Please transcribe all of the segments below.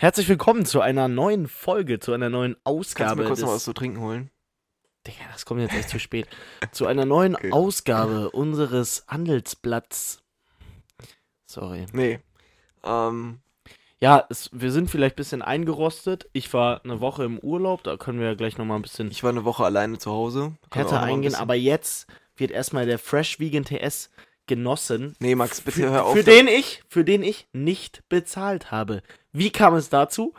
Herzlich willkommen zu einer neuen Folge, zu einer neuen Kannst du Ausgabe. mir kurz noch was zu trinken holen? Digga, das kommt jetzt echt zu spät. Zu einer neuen Okay. Ausgabe unseres Handelsblatts. Sorry. Nee. Ähm, Ja, es, wir sind vielleicht ein bisschen eingerostet. Ich war eine Woche im Urlaub, da können wir ja gleich nochmal ein bisschen ich war eine Woche alleine zu Hause. Ein eingehen, aber jetzt wird erstmal der Fresh Vegan TS genossen. Nee, Max, bitte hör auf. Für den ich, für den ich nicht bezahlt habe. Wie kam es dazu?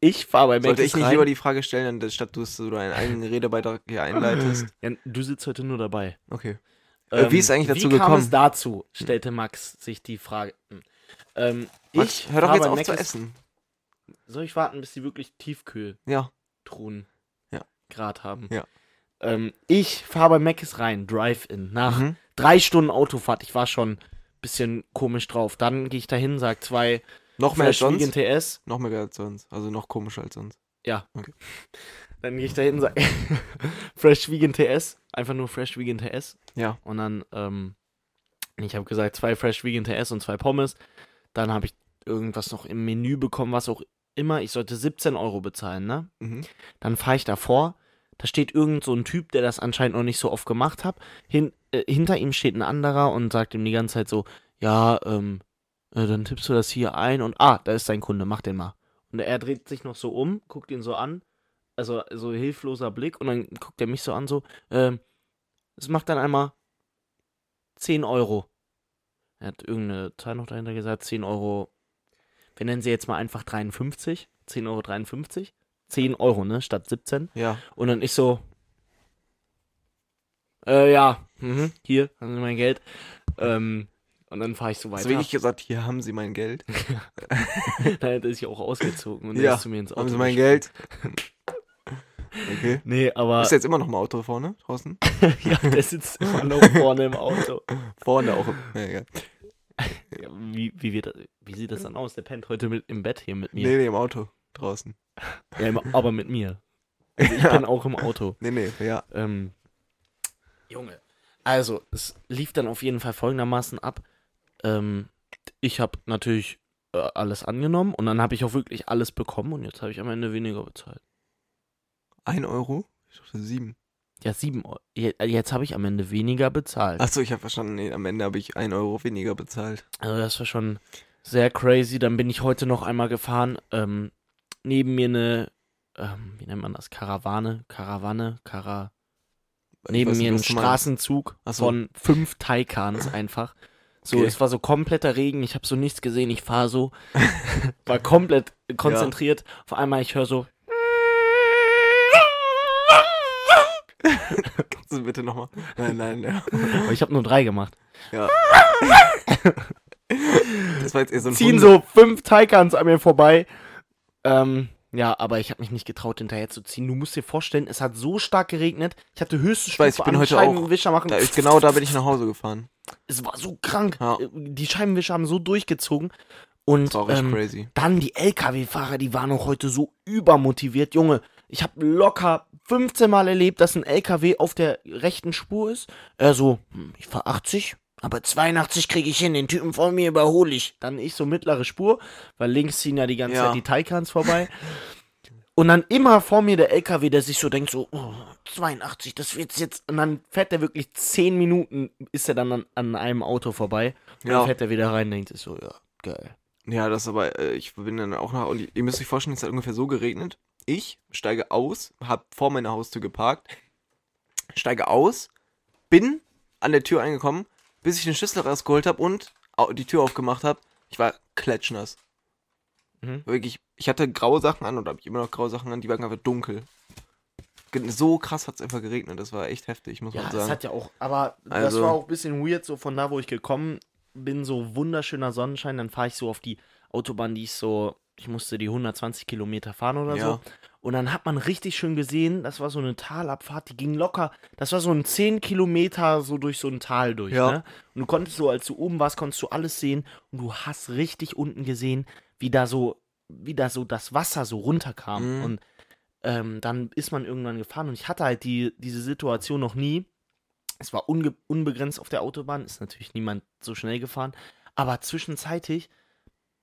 Ich fahre bei Sollte ich nicht rein. lieber die Frage stellen, anstatt du es so deinen eigenen Redebeitrag hier einleitest? ja, du sitzt heute nur dabei. Okay. Äh, wie ist eigentlich dazu wie kam gekommen? es dazu? Stellte Max sich die Frage. Hm. Ähm, Max, ich hör doch jetzt auf zu essen. Soll ich warten, bis die wirklich Tiefkühltruhen Ja. Ja. Grad haben? Ja. Ähm, ich fahre bei Mc's rein, Drive-In. Nach Mhm. drei Stunden Autofahrt, ich war schon ein bisschen komisch drauf. Dann gehe ich dahin, sag zwei Noch mehr als sonst? TS. Noch mehr als sonst. Also noch komischer als sonst. Ja. Okay. Dann gehe ich dahin, sag Fresh Vegan TS. Einfach nur Fresh Vegan TS. Ja. Und dann, ähm, ich habe gesagt, zwei Fresh Vegan TS und zwei Pommes. Dann habe ich irgendwas noch im Menü bekommen, was auch immer. Ich sollte 17 Euro bezahlen, ne? Mhm. Dann fahre ich davor. Da steht irgend so ein Typ, der das anscheinend noch nicht so oft gemacht hat. Hin, äh, hinter ihm steht ein anderer und sagt ihm die ganze Zeit so, ja, ähm, äh, dann tippst du das hier ein und ah, da ist dein Kunde, mach den mal. Und er dreht sich noch so um, guckt ihn so an, also so hilfloser Blick und dann guckt er mich so an, so, ähm, es macht dann einmal 10 Euro. Er hat irgendeine Zahl noch dahinter gesagt, 10 Euro. Wir nennen sie jetzt mal einfach 53. 10,53 Euro. 53. 10 Euro, ne, statt 17. Ja. Und dann ich so, äh, ja, mhm, hier, haben Sie mein Geld. Ähm, und dann fahre ich so weiter. du wirklich gesagt, hier haben sie mein Geld? dann hat er sich auch ausgezogen und Ja, ist zu mir ins Auto. Haben sie mein. Geld? Okay. Nee, aber Bist du jetzt immer noch im Auto vorne, draußen? ja, der sitzt immer noch vorne im Auto. Vorne auch. Ja, egal. Ja, wie, wie, wird das, wie sieht das dann aus? Der pennt heute mit, im Bett hier mit mir. Nee, nee, im Auto. Draußen. Ja, im, aber mit mir. Also ich bin auch im Auto. Nee, nee, ja. Ähm, Junge. Also, es lief dann auf jeden Fall folgendermaßen ab. Ähm, ich habe natürlich äh, alles angenommen und dann habe ich auch wirklich alles bekommen und jetzt habe ich am Ende weniger bezahlt. Ein Euro? Ich dachte sieben. Ja, sieben Euro. Je- Jetzt habe ich am Ende weniger bezahlt. Achso, ich habe verstanden, nee, am Ende habe ich ein Euro weniger bezahlt. Also, das war schon sehr crazy. Dann bin ich heute noch einmal gefahren. Ähm, neben mir eine, ähm, wie nennt man das? Karawane? Karawane? Kara. Neben mir nicht, ein was du meinst. Straßenzug so. von fünf Taikans einfach. So, Okay. es war so kompletter Regen, ich habe so nichts gesehen, ich fahre so, war komplett konzentriert. Auf einmal ich höre so, Kannst du bitte nochmal? Nein, nein, ja. aber ich habe nur drei gemacht. ja. Das war jetzt eher so ein Ziehen Hunde- so fünf Taikans an mir vorbei. Ähm, ja, aber ich habe mich nicht getraut, hinterher zu ziehen. Du musst dir vorstellen, es hat so stark geregnet. Ich hatte höchste Ich weiß, ich bin heute auch- Scheibenwischer machen. Da ist, genau da bin ich nach Hause gefahren. Es war so krank. Ja. Die Scheibenwischer haben so durchgezogen. Und ähm, crazy. Dann die LKW-Fahrer, die waren auch heute so übermotiviert. Junge, ich habe locker 15 Mal erlebt, dass ein LKW auf der rechten Spur ist. Er so, hm, ich fahr 80, aber 82 kriege ich hin, den Typen vor mir überhole ich. Dann ich so mittlere Spur, weil links ziehen ja die ganze Ja. Zeit die Taikans vorbei. Und dann immer vor mir der LKW, der sich so denkt, so, oh, 82, das wird's jetzt. Und dann fährt er wirklich 10 Minuten, ist er dann an, an einem Auto vorbei. Und Ja. dann fährt er wieder rein und denkt sich so, ja, geil. Ja, das aber, äh, ich bin dann auch nach, und ihr müsst euch vorstellen, es hat ungefähr so geregnet. Ich steige aus, hab vor meiner Haustür geparkt, steige aus, bin an der Tür eingekommen, bis ich den Schlüssel rausgeholt habe und die Tür aufgemacht habe. Ich war klatschnass. Mhm. Wirklich, ich hatte graue Sachen an und habe ich immer noch graue Sachen an, die waren einfach dunkel. So krass hat es einfach geregnet, das war echt heftig, muss Ja, man das sagen. hat ja auch, aber das Also- war auch ein bisschen weird, so von da, wo ich gekommen bin, so wunderschöner Sonnenschein, dann fahre ich so auf die Autobahn, die ich so, ich musste die 120 Kilometer fahren oder Ja. so. Und dann hat man richtig schön gesehen, das war so eine Talabfahrt, die ging locker, das war so ein 10 Kilometer so durch so ein Tal durch, Ja. ne? Und du konntest so, als du oben warst, konntest du alles sehen und du hast richtig unten gesehen, wie da so, wie da so das Wasser so runterkam. Mhm. Und ähm, dann ist man irgendwann gefahren und ich hatte halt die, diese Situation noch nie. Es war unbegrenzt auf der Autobahn, ist natürlich niemand so schnell gefahren. Aber zwischenzeitig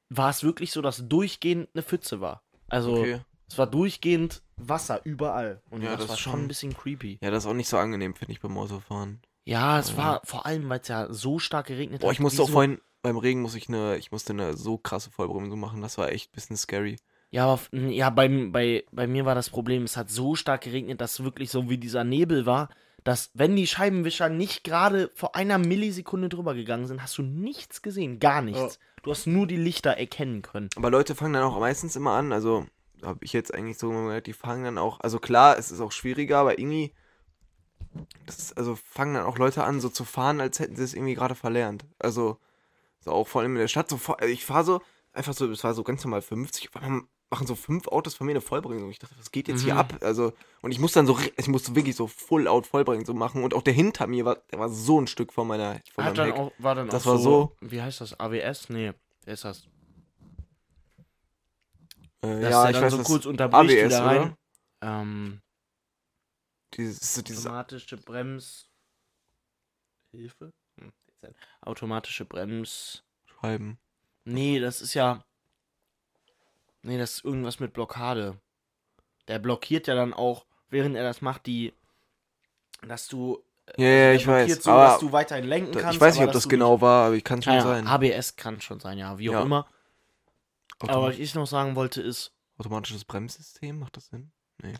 war es wirklich so, dass durchgehend eine Pfütze war. Also Okay. Es war durchgehend Wasser überall. Und Ja, das, das war schon ein bisschen creepy. Ja, das ist auch nicht so angenehm, finde ich, beim Autofahren. Ja, es Ja. war vor allem, weil es ja so stark geregnet Boah, hat. ich musste auch so- vorhin, beim Regen muss ich eine, ich musste eine so krasse Vollbremsung machen, das war echt ein bisschen scary. Ja, aber, ja beim, bei, bei mir war das Problem, es hat so stark geregnet, dass wirklich so wie dieser Nebel war, dass wenn die Scheibenwischer nicht gerade vor einer Millisekunde drüber gegangen sind, hast du nichts gesehen, gar nichts. Du hast nur die Lichter erkennen können. Aber Leute fangen dann auch meistens immer an, also habe ich jetzt eigentlich so gemerkt, die fangen dann auch, also klar, es ist auch schwieriger, aber irgendwie, das ist, also fangen dann auch Leute an, so zu fahren, als hätten sie es irgendwie gerade verlernt. Also, so auch vor allem in der Stadt, so, vor- ich fahre so, einfach so, es war so ganz normal 50, auf einmal machen so fünf Autos von mir eine Vollbremsung. Ich dachte, was geht jetzt hier Mhm. ab? Also, und ich muss dann so, ich musste wirklich so full out Vollbremsung machen und auch der hinter mir war, der war so ein Stück von meiner, von Hat meinem dann Heck. auch, war dann Das auch war so- Wie heißt das? AWS? Nee, ist das? Äh, Dass ja, der ich dann weiß, so kurz unterbricht ABS, wieder rein. oder? Ähm, Dieses, so dieses automatische Brems. Hilfe? Hm, automatische Brems. Schreiben. Nee, das ist ja. Nee, das ist irgendwas mit Blockade. Der blockiert ja dann auch, während er das macht, die. Dass du. Ja, ja, der ich weiß. So, aber dass du weiterhin lenken kannst. ich weiß nicht, ob das genau war, aber ich kann schon Nicht, ja, sein. ABS kann schon sein, ja, wie auch Ja. immer. Aber was ich noch sagen wollte ist. automatisches Bremssystem, macht das Sinn? Nee.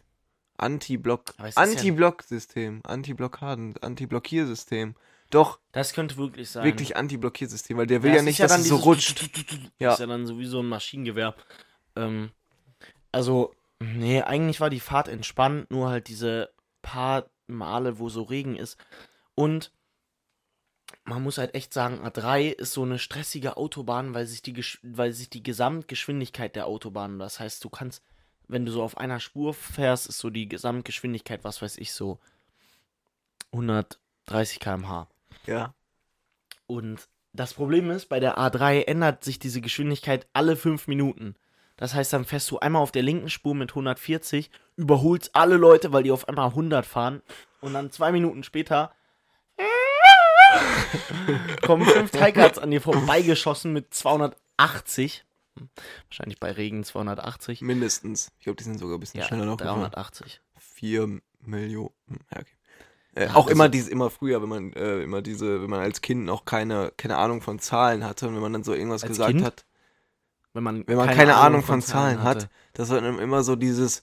Anti-Block. Anti-Block-System. Anti-Blockaden. Anti-Blockiersystem. Doch, Das könnte wirklich sein. wirklich Anti-Blockiersystem, weil der will Ja, ja, nicht, ja dass es so rutscht. Ja. Ja. Ist ja dann sowieso ein Maschinengewehr. Ähm, also, nee, eigentlich war die Fahrt entspannt, nur halt diese paar Male, wo so Regen ist. Und man muss halt echt sagen, A3 ist so eine stressige Autobahn, weil sich die, Gesch weil sich die Gesamtgeschwindigkeit der Autobahn, das heißt, du kannst, wenn du so auf einer Spur fährst, ist so die Gesamtgeschwindigkeit, was weiß ich, so 130 km/h. Ja. Und das Problem ist, bei der A3 ändert sich diese Geschwindigkeit alle fünf Minuten. Das heißt, dann fährst du einmal auf der linken Spur mit 140, überholst alle Leute, weil die auf einmal 100 fahren. Und dann zwei Minuten später kommen fünf Tigers an dir vorbeigeschossen mit 280. Hm, Wahrscheinlich bei Regen 280. Mindestens. Ich glaube, die sind sogar ein bisschen Ja, schneller noch gefahren. 380. 4 Millionen. Ja, okay. Äh, Ja, auch also- immer dieses, immer früher, wenn man, äh, immer diese, wenn man als Kind noch keine, keine Ahnung von Zahlen hatte und wenn man dann so irgendwas gesagt Kind? hat, Wenn man, wenn man keine, Ahnung von Zahlen hat, das war dann immer so dieses,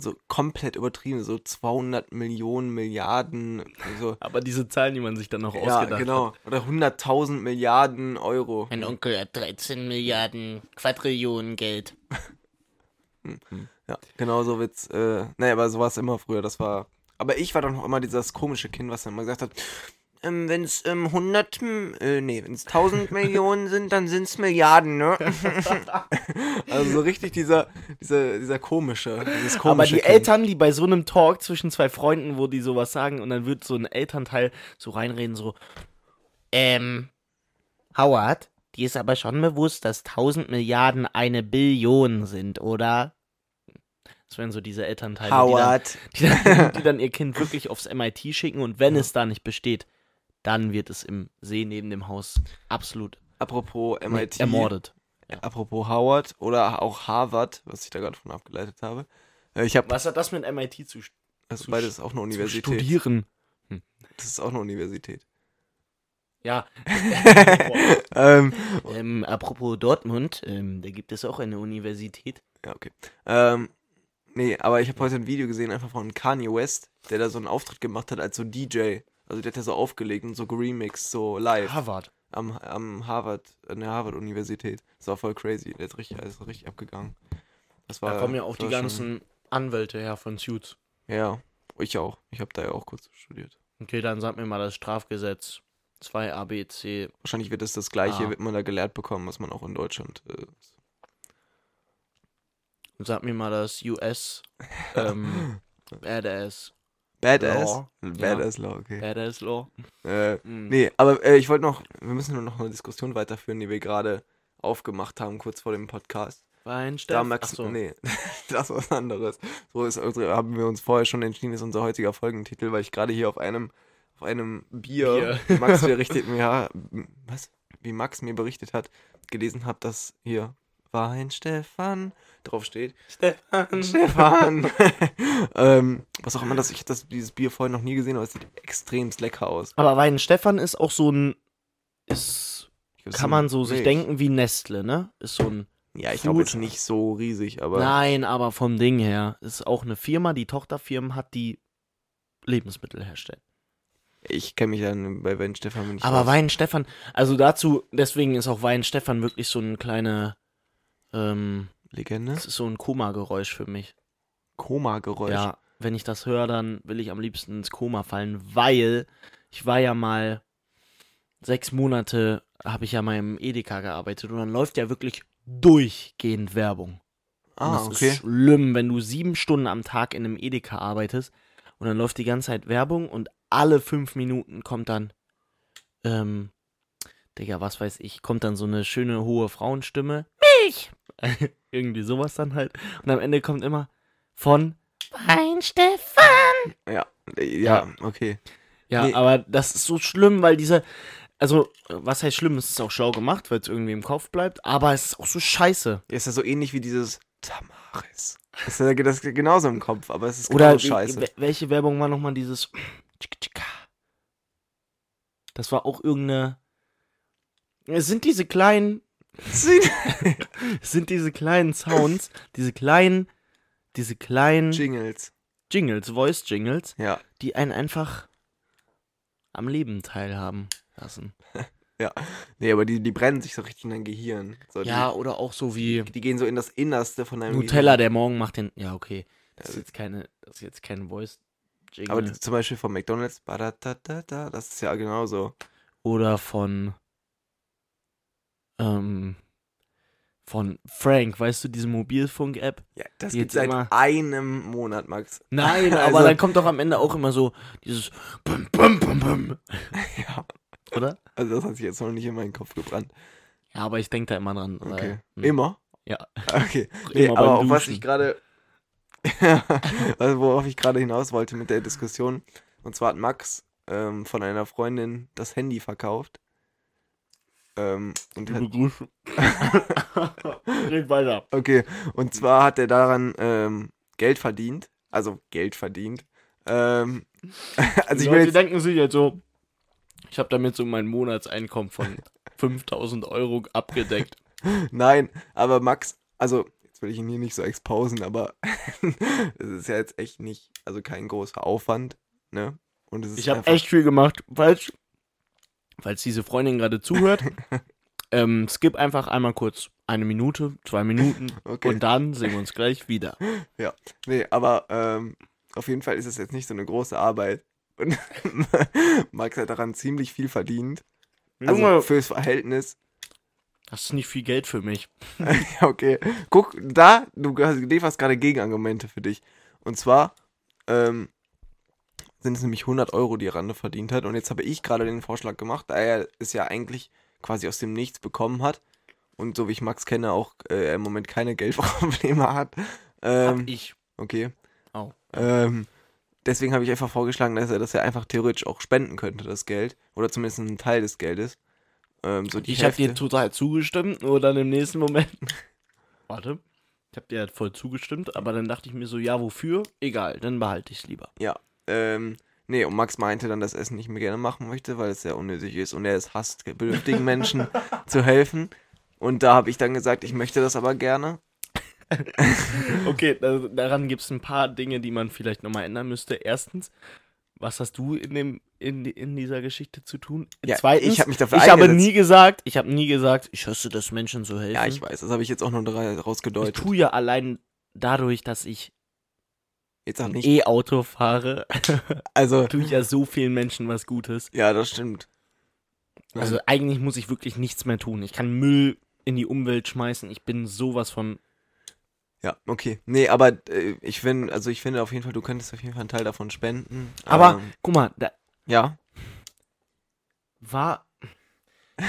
so komplett übertrieben, so 200 Millionen, Milliarden, so, Aber diese Zahlen, die man sich dann noch ja, ausgedacht genau, hat. oder 100.000 Milliarden Euro. Mein Onkel hat 13 Milliarden Quadrillionen Geld. Ja, genau so wird's, äh, naja, aber so war es immer früher, das war, aber ich war doch noch immer dieses komische Kind, was dann immer gesagt hat, ähm, wenn es ähm, 100, m- äh, nee, wenn es 1000 Millionen sind, dann sind es Milliarden, ne? also so richtig dieser, dieser, dieser komische, dieses komische Aber die kind. Eltern, die bei so einem Talk zwischen zwei Freunden, wo die sowas sagen und dann wird so ein Elternteil so reinreden, so, ähm, Howard, dir ist aber schon bewusst, dass 1000 Milliarden eine Billion sind, oder? Das wären so diese Elternteile, Howard. Die, dann, die, dann, die dann ihr Kind wirklich aufs MIT schicken und wenn es da nicht besteht, dann wird es im See neben dem Haus absolut Apropos MIT. ermordet. Apropos Howard oder auch Harvard, was ich da gerade von abgeleitet habe. Äh, Ich habe, Was hat das mit MIT zu, also zu beides auch eine Universität. studieren? Das ist auch eine Universität. Ja. Ähm, Ähm, apropos Dortmund, ähm, da gibt es auch eine Universität. Ja, okay. Ähm, nee, aber ich habe heute ein Video gesehen, einfach von Kanye West, der da so einen Auftritt gemacht hat als so DJ. Also der hat ja so aufgelegt und so geremixed, so live Harvard. am, am Harvard, an der Harvard-Universität. Das war voll crazy. Der ist richtig, ist richtig abgegangen. Das war, Da kommen ja auch das die war schon- ganzen Anwälte her von Suits. Ja, ich auch. Ich habe da ja auch kurz studiert. Okay, dann sag mir mal das Strafgesetz 2 ABC. Wahrscheinlich wird es das gleiche, Ah. wird man da gelehrt bekommen, was man auch in Deutschland. Äh, Sag mir mal das US ähm, Badass. Badass. Law. Badass Law, okay. Badass Law. Äh, Mhm. Nee, aber äh, ich wollte noch, wir müssen nur noch eine Diskussion weiterführen, die wir gerade aufgemacht haben, kurz vor dem Podcast. Weinstein. Da Max, Achso. nee, das ist was anderes. So ist unsere, haben wir uns vorher schon entschieden, ist unser heutiger Folgentitel, weil ich gerade hier auf einem, auf einem Bier, Bier. Max berichtet mir, ja, was? Wie Max mir berichtet hat, gelesen habe, dass hier Wein-Stefan draufsteht. Stefan. Stefan! ähm, was auch immer das, ich habe das, dieses Bier vorher noch nie gesehen, aber es sieht extremst lecker aus. Aber Wein Stefan ist auch so ein. Ist, kann man so sich denken wie Nestle, ne? Ist so ein. Ja, ich glaube jetzt nicht so riesig, aber. Nein, aber vom Ding her. Ist auch eine Firma, die Tochterfirmen hat, die Lebensmittel herstellen. Ich kenne mich dann bei Wein Stefan nicht Aber. Wein Stefan, also dazu, deswegen ist auch Wein Stefan wirklich so ein kleiner. Ähm, Legende? das ist so ein Koma-Geräusch für mich. Koma-Geräusch. Ja, wenn ich das höre, dann will ich am liebsten ins Koma fallen, weil ich war ja mal sechs Monate, habe ich ja mal im Edeka gearbeitet und dann läuft ja wirklich durchgehend Werbung. Und Ah, das okay. ist schlimm, wenn du sieben Stunden am Tag in einem Edeka arbeitest und dann läuft die ganze Zeit Werbung und alle fünf Minuten kommt dann, ähm, Digga, was weiß ich, kommt dann so eine schöne hohe Frauenstimme. Milch! Irgendwie sowas dann halt. Und am Ende kommt immer von Wein Stefan. Ja, äh, ja, okay. Ja, Nee. aber das ist so schlimm, weil diese, also, was heißt schlimm? Es ist auch schlau gemacht, weil es irgendwie im Kopf bleibt, aber es ist auch so scheiße. Ja, ist ja so ähnlich wie dieses Tamaris. Das ist ja das ist genauso im Kopf, aber es ist Oder genauso wie- scheiße. we- welche Werbung war nochmal dieses. Das war auch irgendeine. Es sind diese kleinen, sind diese kleinen Sounds, diese kleinen, diese kleinen Jingles. Jingles, Voice Jingles, Ja, die einen einfach am Leben teilhaben lassen. nee, aber die, die brennen sich so richtig in dein Gehirn. So, Ja, oder auch so wie Die, die gehen so in das Innerste von deinem Nutella, der morgen macht den. Ja, okay. Das ist jetzt keine, das ist jetzt kein Voice Gehirn. Jingle. Aber die, zum Beispiel von McDonalds, das ist ja genauso. oder von ähm, von Frank, weißt du, diese Mobilfunk-App? Ja, das gibt seit immer- einem Monat, Max. Nein, Also- aber dann kommt doch am Ende auch immer so dieses Bum, Bum, Bum, Bum, Ja, oder? also das hat sich jetzt noch nicht in meinen Kopf gebrannt. Ja, aber ich denke da immer dran. Okay. Weil, hm, Immer? Ja. Okay. Immer Nee, beim aber was ich gerade. also worauf ich gerade hinaus wollte mit der Diskussion. Und zwar hat Max ähm, von einer Freundin das Handy verkauft. Ähm, und hat, Liebe Grüße. Red weiter. okay, und zwar hat er daran ähm, Geld verdient. Also Geld verdient. Ähm, also ich Die Leute jetzt, denken sich jetzt so, ich habe damit so mein Monatseinkommen von 5000 Euro abgedeckt. Nein, aber Max, also jetzt will ich ihn hier nicht so exposen, aber es ist ja jetzt echt nicht, also kein großer Aufwand, ne? Und es ist Ich habe echt viel gemacht, falls, falls diese Freundin gerade zuhört. ähm, skip einfach einmal kurz eine Minute, zwei Minuten Okay. und dann sehen wir uns gleich wieder. Nee, aber ähm, auf jeden Fall ist es jetzt nicht so eine große Arbeit. Und Max hat daran ziemlich viel verdient. Also Junge, fürs Verhältnis. das ist nicht viel Geld für mich. ja, okay. Guck, da, du hast- lieferst gerade Gegenargumente für dich. Und zwar ähm, sind es nämlich 100 Euro, die Rande verdient hat. Und jetzt habe ich gerade den Vorschlag gemacht, da er es ja eigentlich quasi aus dem Nichts bekommen hat. Und so wie ich Max kenne, auch äh, im Moment keine Geldprobleme hat. Ähm, Hab ich. Okay. Au. Ähm, deswegen habe ich einfach vorgeschlagen, dass er das ja einfach theoretisch auch spenden könnte, das Geld. Oder zumindest einen Teil des Geldes. Ähm, so Ich habe dir total zugestimmt, nur dann im nächsten Moment. Warte. Ich habe dir halt voll zugestimmt, aber dann dachte ich mir so, ja, wofür? Egal, dann behalte ich es lieber. Ähm, nee, und Max meinte dann, dass er es nicht mehr gerne machen möchte, weil es sehr unnötig ist und er es hasst, bedürftigen Menschen zu helfen. Und da habe ich dann gesagt, ich möchte das aber gerne. Okay, da, daran gibt es ein paar Dinge, die man vielleicht nochmal ändern müsste. Erstens, was hast du in, dem, in, in dieser Geschichte zu tun? Ja, Zweitens, ich habe mich dafür ich habe nie gesagt, ich habe nie gesagt, ich hasse das Menschen zu helfen. Ja, ich weiß, das habe ich jetzt auch nur drei Ich rausgedeutet. tue ja allein dadurch, dass ich Jetzt auch nicht. E-Auto fahre, Also, tue ich ja so vielen Menschen was Gutes. ja, das stimmt. Also eigentlich muss ich wirklich nichts mehr tun. Ich kann Müll in die Umwelt schmeißen. Ich bin sowas von. Ja, okay. Nee, aber äh, ich finde, also ich finde auf jeden Fall, du könntest auf jeden Fall einen Teil davon spenden. Aber Ähm, guck mal, da ja, war.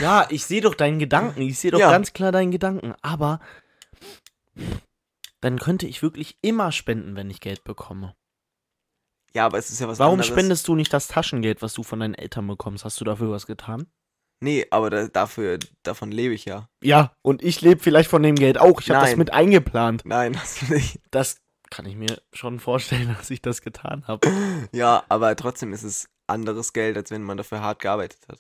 Ja, ich sehe doch deinen Gedanken. Ich sehe doch Ja. ganz klar deinen Gedanken. Aber dann könnte ich wirklich immer spenden, wenn ich Geld bekomme. ja, aber es ist ja was Warum anderes. spendest du nicht das Taschengeld, was du von deinen Eltern bekommst? Hast du dafür was getan? Nee, aber da, dafür, davon lebe ich ja. Ja, und ich lebe vielleicht von dem Geld auch. Ich habe das mit eingeplant. Nein, hast du nicht. Das kann ich mir schon vorstellen, dass ich das getan habe. Ja, aber trotzdem ist es anderes Geld, als wenn man dafür hart gearbeitet hat.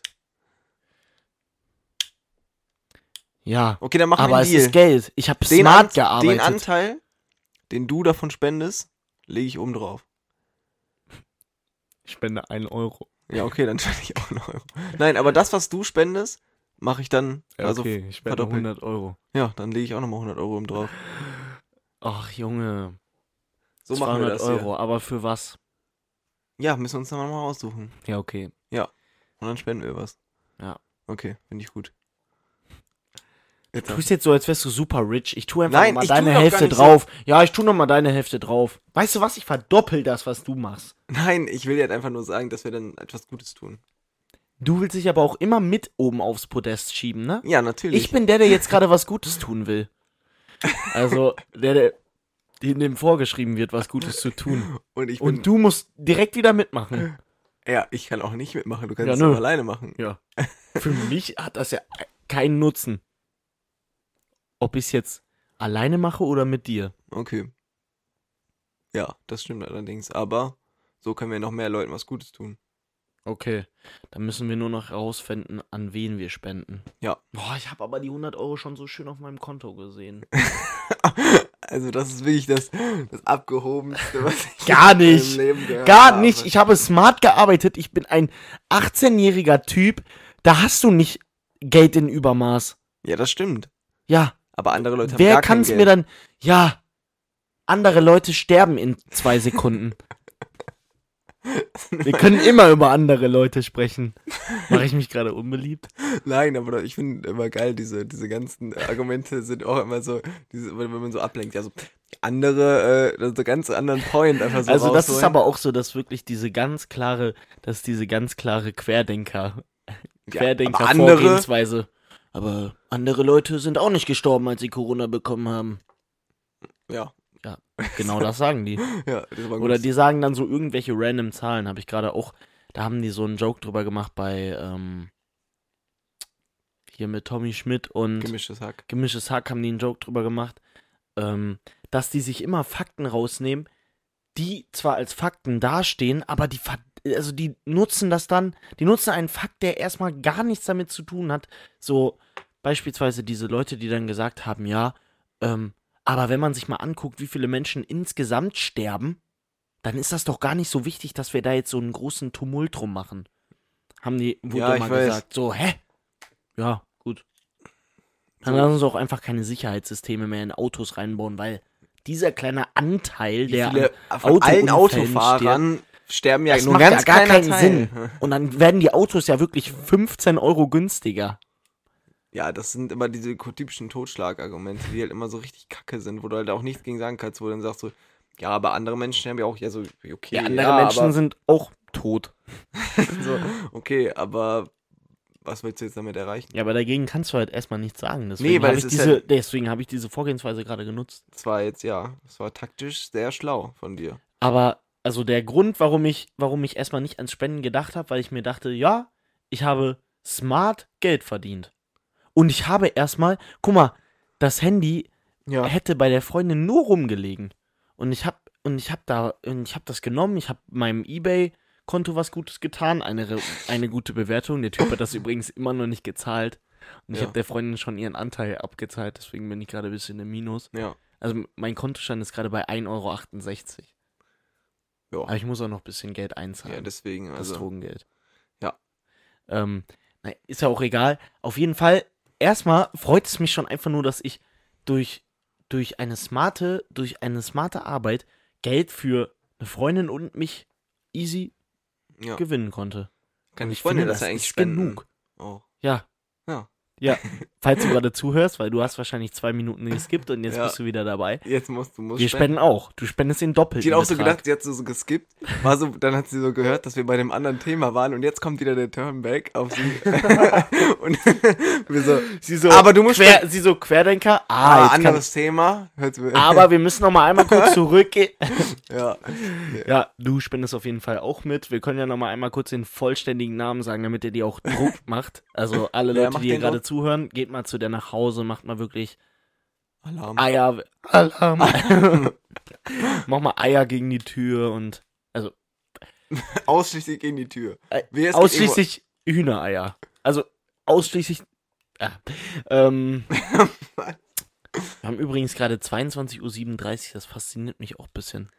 Ja, Okay, dann machen wir aber einen es Deal. ist Geld. Ich habe den, smart An- gearbeitet. den Anteil, den du davon spendest, lege ich oben drauf. ich spende einen Euro. Ja, okay, dann spende ich auch einen Euro. Nein, aber das, was du spendest, mache ich dann. Ja, also, okay, ich spende verdoppelt. 100 Euro. ja, dann lege ich auch nochmal 100 Euro oben drauf. Ach, Junge. So machen wir 200 das Euro, Hier. aber für was? Ja, müssen wir uns dann mal aussuchen. Ja, okay. Und dann spenden wir was. Ja. Okay, finde ich gut. Du tust jetzt so, als wärst du super rich. Ich tue einfach Nein, mal deine Hälfte nicht so. drauf. Ja, ich tue noch mal deine Hälfte drauf. Weißt du was? Ich verdoppel das, was du machst. Nein, ich will jetzt einfach nur sagen, dass wir dann etwas Gutes tun. Du willst dich aber auch immer mit oben aufs Podest schieben, ne? Ja, natürlich. Ich bin der, der jetzt gerade was Gutes tun will. Also, der, der dem vorgeschrieben wird, was Gutes zu tun. und ich bin. Und du musst direkt wieder mitmachen. ja, ich kann auch nicht mitmachen. Du kannst Ja, es auch alleine machen. Ja. Für mich hat das ja keinen Nutzen. Ob ich es jetzt alleine mache oder mit dir. Okay. Ja, das stimmt allerdings. Aber so können wir noch mehr Leuten was Gutes tun. Okay. Dann müssen wir nur noch herausfinden, an wen wir spenden. Ja. Boah, ich habe aber die 100 Euro schon so schön auf meinem Konto gesehen. Also, das ist wirklich das, das Abgehobenste, was ich Gar in meinem nicht. Gar habe. nicht. Ich habe smart gearbeitet. Ich bin ein 18-jähriger Typ. Da hast du nicht Geld in Übermaß. Ja, das stimmt. Ja. Aber andere Leute haben Wer gar kein kann es Geld. mir dann. Ja. Andere Leute sterben in zwei Sekunden. Wir können immer über andere Leute sprechen. Mache ich mich gerade unbeliebt? Nein, aber ich finde immer geil, diese, diese ganzen Argumente sind auch immer so, diese, wenn man so ablenkt. Ja, so andere, äh, so ganz anderen Point einfach so also das ist aber auch so, dass wirklich diese ganz klare, dass diese ganz klare Querdenker, Ja, Querdenker andere, Vorgehensweise. Aber andere Leute sind auch nicht gestorben, als sie Corona bekommen haben. ja, Genau das sagen die. ja, das war gut. Oder die sagen dann so irgendwelche random Zahlen, habe ich gerade auch, da haben die so einen Joke drüber gemacht bei, ähm, hier mit Tommy Schmidt und Gemischtes Hack. Gemischtes Hack haben die einen Joke drüber gemacht, ähm, dass die sich immer Fakten rausnehmen, die zwar als Fakten dastehen, aber die, ver- also die nutzen das dann, die nutzen einen Fakt, der erstmal gar nichts damit zu tun hat. So beispielsweise diese Leute, die dann gesagt haben, ja, ähm, aber wenn man sich mal anguckt, wie viele Menschen insgesamt sterben, dann ist das doch gar nicht so wichtig, dass wir da jetzt so einen großen Tumult drum machen. Haben die, wurde Ja, mal weiß. gesagt. So, hä? Ja, gut. Dann So. lassen uns auch einfach keine Sicherheitssysteme mehr in Autos reinbauen, weil dieser kleine Anteil, der viele von allen Autofahrern sterben ja Das nur macht ganz ja gar keinen Teil. Sinn. Und dann werden die Autos ja wirklich 15 Euro günstiger. Ja, das sind immer diese typischen Totschlagargumente, die halt immer so richtig kacke sind, wo du halt auch nichts gegen sagen kannst, wo du dann sagst so, ja, aber andere Menschen sterben ja auch, ja, so, okay, Ja, ja, andere Menschen aber, sind auch tot. so, okay, aber was willst du jetzt damit erreichen? Ja, aber dagegen kannst du halt erstmal nichts sagen. Deswegen Nee, weil ich, diese, ja- deswegen habe ich diese Vorgehensweise gerade genutzt. Das war jetzt, ja, das war taktisch sehr schlau von dir. Aber also der Grund, warum ich, warum ich erstmal nicht ans Spenden gedacht habe, weil ich mir dachte, ja, ich habe smart Geld verdient. Und ich habe erstmal, guck mal, das Handy Ja. hätte bei der Freundin nur rumgelegen. Und ich habe und ich habe da und ich habe das genommen, ich habe meinem eBay Konto was Gutes getan, eine eine gute Bewertung. Der Typ hat das übrigens immer noch nicht gezahlt. Und ich Ja. habe der Freundin schon ihren Anteil abgezahlt, deswegen bin ich gerade ein bisschen im Minus. Ja. Also mein Kontostand ist gerade bei 1,68 Euro. Ja. Aber ich muss auch noch ein bisschen Geld ja, einzahlen. deswegen, das also. Drogengeld. Ja. Ähm, na, ist ja auch egal. Auf jeden Fall, erstmal freut es mich schon einfach nur, dass ich durch, durch eine smarte, durch eine smarte Arbeit Geld für eine Freundin und mich easy Ja. gewinnen konnte. Kann ich Freunde finde, das, ja eigentlich ist spenden? genug. Oh. Ja. Ja. Ja, falls du gerade zuhörst, weil du hast wahrscheinlich zwei Minuten geskippt und jetzt Ja. bist du wieder dabei. Jetzt musst du musst Wir spenden auch. Du spendest den doppelten Die hat auch so gedacht, sie hat so, so geskippt. War so, dann hat sie so gehört, dass wir bei dem anderen Thema waren und jetzt kommt wieder der Turnback auf sie. und wir so, Sie so, Aber du musst quer, sie so Querdenker. Ah, ah, anderes Thema. Aber wir müssen noch mal einmal kurz zurückgehen. ja. Ja, du spendest auf jeden Fall auch mit. Wir können ja noch mal einmal kurz den vollständigen Namen sagen, damit ihr dir auch Druck macht. Also alle Leute, die hier gerade? Zuhören, geht mal zu der nach Hause, macht mal wirklich Alarm. Eier. Alarm. Mach mal Eier gegen die Tür und Ausschließlich gegen die Tür. Äh, Wer ausschließlich Hühnereier. Also ausschließlich. Ja. Ähm, wir haben übrigens gerade 22.37 Uhr, das fasziniert mich auch ein bisschen.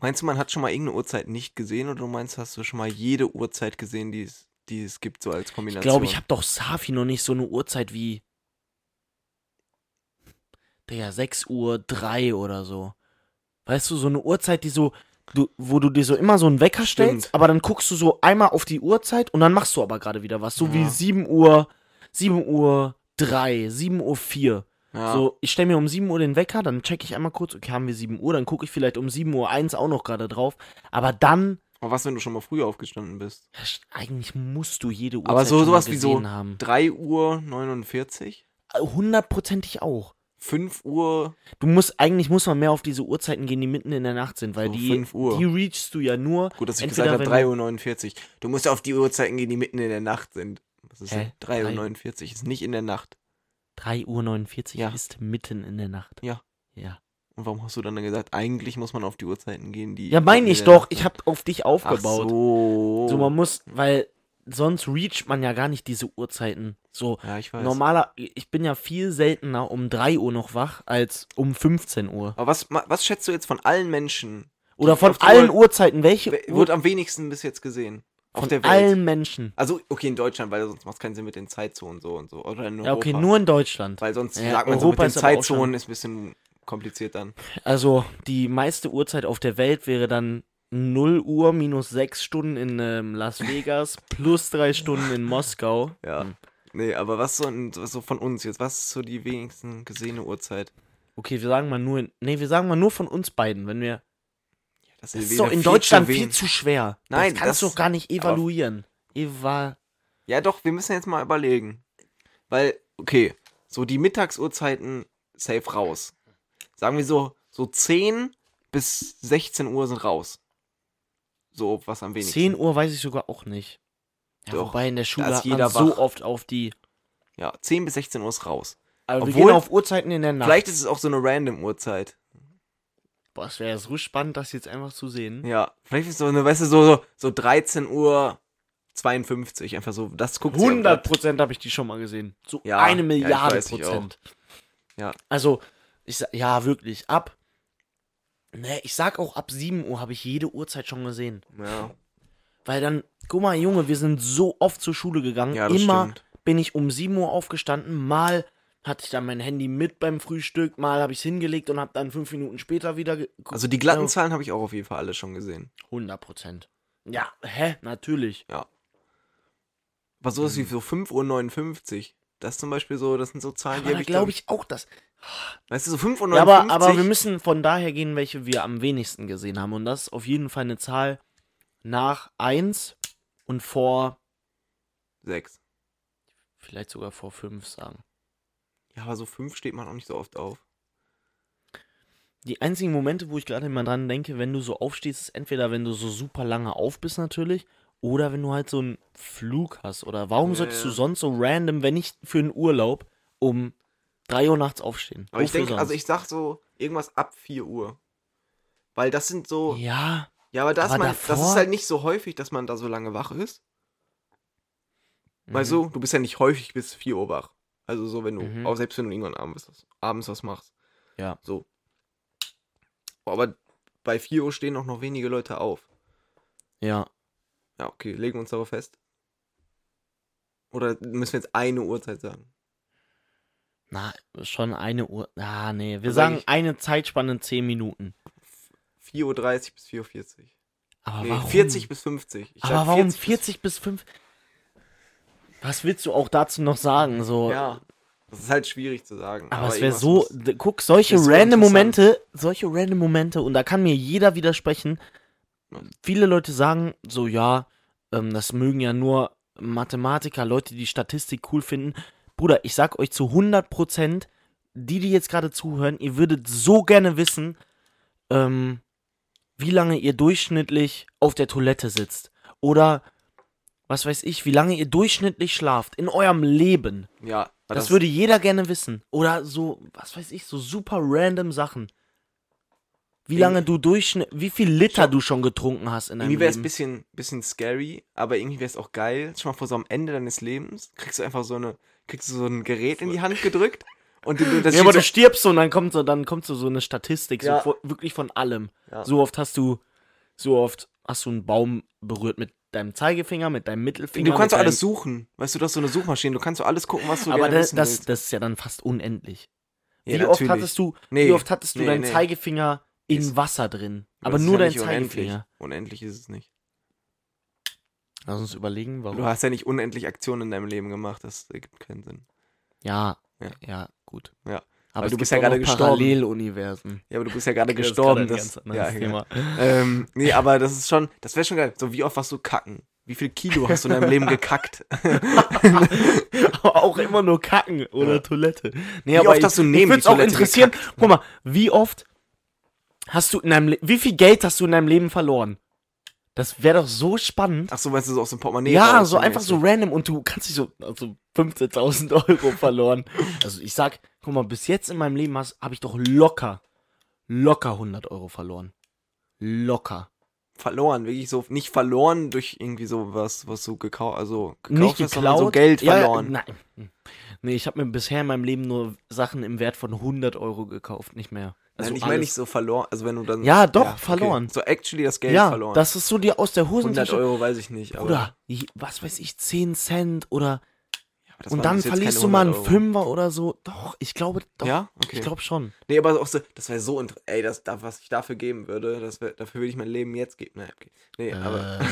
Meinst du, man hat schon mal irgendeine Uhrzeit nicht gesehen oder du meinst, hast du schon mal jede Uhrzeit gesehen, die es, die es gibt, so als Ich Kombination? glaube, ich habe doch Safi noch nicht so eine Uhrzeit wie. Der 6 Uhr 3 oder so. Weißt du, so eine Uhrzeit, die so. Du, wo du dir so immer so einen Wecker stellst, Stimmt. aber dann guckst du so einmal auf die Uhrzeit und dann machst du aber gerade wieder was. So wie Ja. 7 Uhr, 7 Uhr 3, 7 Uhr 4. ja. So, ich stelle mir um 7 Uhr den Wecker, dann checke ich einmal kurz, okay, haben wir 7 Uhr, dann gucke ich vielleicht um 7 Uhr 1 auch noch gerade drauf. Aber dann, Aber was, wenn du schon mal früher aufgestanden bist? eigentlich musst du jede Uhrzeit Aber so sowas wie so haben. 3 Uhr 49? Äh, Hundertprozentig auch. 5 Uhr? Du musst, eigentlich muss man mehr auf diese Uhrzeiten gehen, die mitten in der Nacht sind, weil So die, 5 Uhr. die reachst du ja nur. Gut, dass ich gesagt habe wenn 3 Uhr 49. Du musst auf die Uhrzeiten gehen, die mitten in der Nacht sind. Was ist Hä? denn? 3 Uhr Drei- 49 ist nicht in der Nacht. 3 Uhr 49 Ja. ist mitten in der Nacht. Ja. Ja. Und warum hast du dann gesagt, eigentlich muss man auf die Uhrzeiten gehen, die. Ja, meine ich doch. Ich habe auf dich Ach aufgebaut. so. So, man muss, weil sonst reacht man ja gar nicht diese Uhrzeiten. So, ja, ich weiß. normaler, ich bin ja viel seltener um 3 Uhr noch wach als um 15 Uhr. Aber was, was schätzt du jetzt von allen Menschen? Oder von allen Uhr- Uhrzeiten, welche Wurde am wenigsten bis jetzt gesehen? Auf von der Welt. allen Menschen. Also, okay, in Deutschland, weil sonst macht es keinen Sinn mit den Zeitzonen so und so. Oder in Ja, okay, Europa. nur in Deutschland. Weil sonst Ja, sagt man so, Europa mit den Zeitzonen ist ein bisschen kompliziert dann. Also, die meiste Uhrzeit auf der Welt wäre dann 0 Uhr minus 6 Stunden in ähm, Las Vegas plus 3 Stunden in Moskau. Ja. Hm. Nee, aber was so, in- so von uns jetzt? Was ist so die wenigsten gesehene Uhrzeit? Okay, wir sagen mal nur, in, nee, wir sagen mal nur von uns beiden, wenn wir. Das Das ist doch in Deutschland zu viel zu schwer. Nein, das kannst das- du doch gar nicht evaluieren. Eva. Ja, doch, wir müssen jetzt mal überlegen. Weil, okay, so die Mittagsuhrzeiten safe raus. Sagen wir so, so 10 bis 16 Uhr sind raus. So, was am wenigsten. 10 Uhr weiß ich sogar auch nicht. Ja, Doch, wobei in der Schule ist hat jeder so wach. oft auf die. Ja, 10 bis 16 Uhr ist raus. Aber wir Obwohl- gehen auf Uhrzeiten in der Nacht. Vielleicht ist es auch so eine random Uhrzeit. Boah, es wäre so spannend, das jetzt einfach zu sehen. Ja, vielleicht ist so eine, weißt du, so, so, so 13 Uhr 52. Einfach so, das guckt sie 100 auch Prozent habe ich die schon mal gesehen. So Ja, eine ja, Milliarde auch. Prozent. Ja. Also, ich sag, ja, wirklich, ab. Ne, ich sag auch, ab 7 Uhr habe ich jede Uhrzeit schon gesehen. Ja, Weil dann, guck mal, Junge, wir sind so oft zur Schule gegangen. ja das Immer stimmt. bin ich um 7 Uhr aufgestanden. Mal hatte ich dann mein Handy mit beim Frühstück, mal habe ich es hingelegt und habe dann fünf Minuten später wieder geguckt. Also die glatten Ja. Zahlen habe ich auch auf jeden Fall alle schon gesehen. 100 Prozent. Ja, hä? Natürlich. Aber sowas Mhm. wie so 5.59 Uhr. Das zum Beispiel so, das sind so Zahlen, die Aber habe da ich, glaube ich auch, dass. Weißt du, so 5.59 Uhr. Ja, aber, aber wir müssen von daher gehen, welche wir am wenigsten gesehen haben. Und das ist auf jeden Fall eine Zahl nach 1 und vor, 6. vielleicht sogar vor 5 sagen. Ja, aber so 5 steht man auch nicht so oft auf. Die einzigen Momente, wo ich gerade immer dran denke, wenn du so aufstehst, ist entweder, wenn du so super lange auf bist, natürlich, oder wenn du halt so einen Flug hast. Oder warum solltest du sonst so random, wenn nicht für einen Urlaub, um 3 Uhr nachts aufstehen? Aber ich denke, also ich sag so irgendwas ab 4 Uhr. Weil das sind so. Ja, Ja, aber, das, aber man, das davor- ist halt nicht so häufig, dass man da so lange wach ist. Weißt mhm. du, du bist ja nicht häufig bis 4 Uhr wach. Also so, wenn du, Mhm. auch selbst wenn du irgendwann abends, was- abends was machst. Ja. So. Aber bei 4 Uhr stehen auch noch wenige Leute auf. Ja. Ja, okay, legen wir uns darauf fest. Oder müssen wir jetzt eine Uhrzeit sagen? Na, schon eine Uhr. Ah, nee. Wir sag sagen eine Zeitspanne 10 Minuten. 4.30 Uhr bis 4.40 Uhr. Aber Nee, warum? 40 bis 50. Ich Aber warum 40 bis- 40 bis 5? was willst du auch dazu noch sagen? So, Ja. Das ist halt schwierig zu sagen. Aber, es wäre irgendwas so, guck, solche random. Momente, solche random Momente, und da kann mir jeder widersprechen. Viele Leute sagen so, ja, ähm, das mögen ja nur Mathematiker, Leute, die Statistik cool finden. Bruder, ich sag euch zu 100 Prozent, die, die jetzt gerade zuhören, ihr würdet so gerne wissen, ähm, wie lange ihr durchschnittlich auf der Toilette sitzt. Oder, was weiß ich, wie lange ihr durchschnittlich schlaft in eurem Leben. Ja. aber Das, würde jeder gerne wissen. Oder so, was weiß ich, so super random Sachen. Wie lange du durchschnitt, wie viel Liter du schon getrunken hast in deinem Irgendwie wäre es ein bisschen, bisschen scary, aber irgendwie wäre es auch geil. Schon mal vor so am Ende deines Lebens kriegst du einfach so eine, kriegst du so ein Gerät in die Hand gedrückt und du, du, das ja, aber du steht stirbst so und dann kommt so, dann kommt so, so eine Statistik, Ja. so vo- wirklich von allem. Ja. So oft hast du, so oft hast du einen Baum berührt mit deinem Zeigefinger, mit deinem so, Mittelfinger. du kannst doch alles suchen. Weißt du, du hast so eine Suchmaschine, du kannst so alles gucken, was du Aber das, wissen das, ist ja dann fast unendlich. Ja, wie oft hattest du, Nee, wie oft hattest du nee, deinen nee. Zeigefinger in Ist- Wasser drin? Aber das ist nur ja dein nicht unendlich. Zeigefinger. Unendlich ist es nicht. Lass uns überlegen, warum. Du hast ja nicht unendlich Aktionen in deinem Leben gemacht, das ergibt keinen Sinn. Ja, Ja. ja, gut. Ja. Aber Weil du bist ja gerade gestorben. Paralleluniversen. Ja, aber du bist ja gerade Das ist gestorben. Das, ganz anderes ja, ja. Thema. Ähm, nee, aber das ist schon, das wäre schon geil. So, wie oft warst du kacken? Wie viel Kilo hast du in deinem Leben gekackt? auch immer nur kacken oder Ja. Toilette. Nee, Wie aber oft ich, hast du neben die würd's auch Toilette interessieren. Guck mal, wie oft hast du in deinem Le wie viel Geld hast du in deinem Leben verloren? Das wäre doch so spannend. Ach so, meinst du so aus dem Portemonnaie? ja, so einfach so random und du kannst dich so also 15.000 Euro verloren. Also ich sag, guck mal, bis jetzt in meinem Leben habe ich doch locker, locker 100 Euro verloren. Locker. Verloren, wirklich so, nicht verloren durch irgendwie so was, was du gekauft, also gekauft Nicht hast, geklaut. so Geld Ja, verloren. nein. Nee, ich habe mir bisher in meinem Leben nur Sachen im Wert von 100 Euro gekauft, nicht mehr. Also Nein, ich meine nicht so verloren, also wenn du dann... Ja, doch, okay. verloren. So actually das Geld ja, verloren. das ist so dir aus der 100 Hosentasche. Euro weiß ich nicht, aber... Oder, was weiß ich, 10 Cent oder. Ja, aber das und dann verlierst du mal einen 100 Euro. Fünfer oder so. Doch, ich glaube, doch. Ja? Okay. Ich glaube schon. Nee, aber auch so, das wäre so, inter- ey, das, da, was ich dafür geben würde, das wär, dafür würde ich mein Leben jetzt geben. Nein, okay. Nee, aber Äh,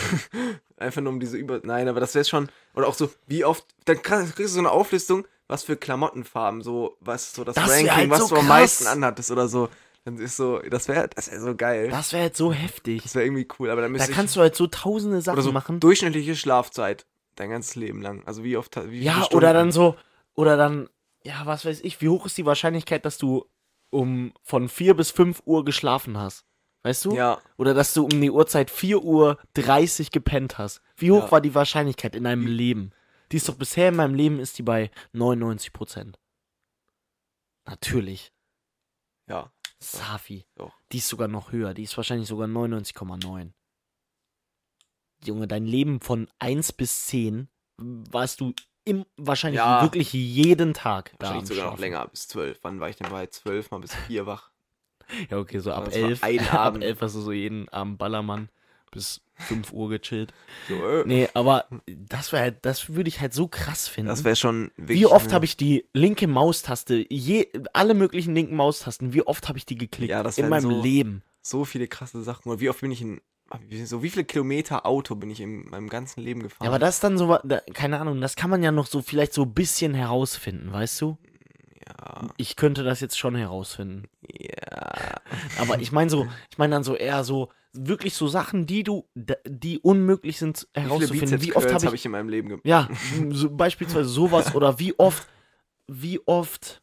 einfach nur um diese Über... Nein, aber das wäre schon, oder auch so, wie oft, dann kriegst du so eine Auflistung, was für Klamottenfarben, so, was so das, Das wär Ranking, halt was so du am krass. meisten anhattest oder so. Dann ist so, das wäre, das wäre so geil. das wäre halt so heftig. Das wäre irgendwie cool, aber dann Da müsste ich, kannst du halt so tausende Sachen so machen. durchschnittliche Schlafzeit, dein ganzes Leben lang. Also wie oft, wie Ja, oder dann so, oder dann, ja, was weiß ich, wie hoch ist die Wahrscheinlichkeit, dass du um von 4 bis 5 Uhr geschlafen hast? Weißt du? Ja, Oder dass du um die Uhrzeit 4 Uhr 30 gepennt hast. Wie hoch Ja. war die Wahrscheinlichkeit in deinem Leben? Die ist doch bisher in meinem Leben ist die bei 99 Prozent. Natürlich. ja. Safi. Doch. Die ist sogar noch höher. Die ist wahrscheinlich sogar 99,9. Junge, dein Leben von 1 bis 10 warst du im, wahrscheinlich Ja. wirklich jeden Tag da Wahrscheinlich am sogar noch Schlafen. länger, bis zwölf. Wann war ich denn bei zwölf mal bis vier wach? Ja, okay, so ab Das war 11. ein Ab Abend. 11 hast du so jeden Abend Ballermann bis 5 Uhr gechillt. So, äh, Nee, aber das wäre halt, das würde ich halt so krass finden. das wäre schon wirklich. wie oft eine- habe ich die linke Maustaste, je, alle möglichen linken Maustasten, wie oft habe ich die geklickt Ja, das in meinem so- Leben? so viele krasse Sachen. Und wie oft bin ich in. So wie viele Kilometer Auto bin ich in meinem ganzen Leben gefahren? Ja, aber das ist dann so, da, keine Ahnung, das kann man ja noch so vielleicht so ein bisschen herausfinden, weißt du? ja, Ich könnte das jetzt schon herausfinden. ja. Aber ich meine so, ich meine dann so eher so, wirklich so Sachen, die du, die unmöglich sind Wie herauszufinden. Wie oft Bizeps-Curls habe ich, ich in meinem Leben gemacht? ja, so beispielsweise sowas oder wie oft, wie oft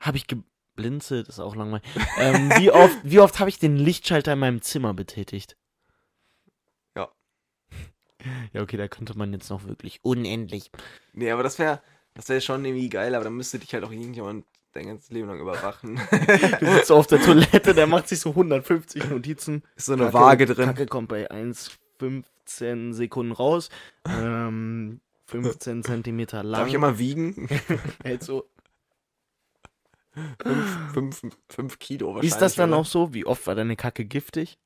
habe ich geblinzelt, ist auch langweilig. ähm, wie oft, wie oft habe ich den Lichtschalter in meinem Zimmer betätigt? Ja. Ja, okay, da könnte man jetzt noch wirklich unendlich. Nee, aber das wäre das wär schon irgendwie geil, aber dann müsste dich halt auch irgendjemand dein ganzes Leben lang überwachen. Du sitzt auf der Toilette, der macht sich so 150 Notizen. Ist so eine Kacke- Waage drin. Kacke kommt bei 1,15 Sekunden raus. Ähm, 15 Zentimeter lang. Darf ich immer wiegen? Hält so. fünf, fünf, fünf Kilo Wie wahrscheinlich. ist das dann oder? auch so? Wie oft war deine Kacke giftig?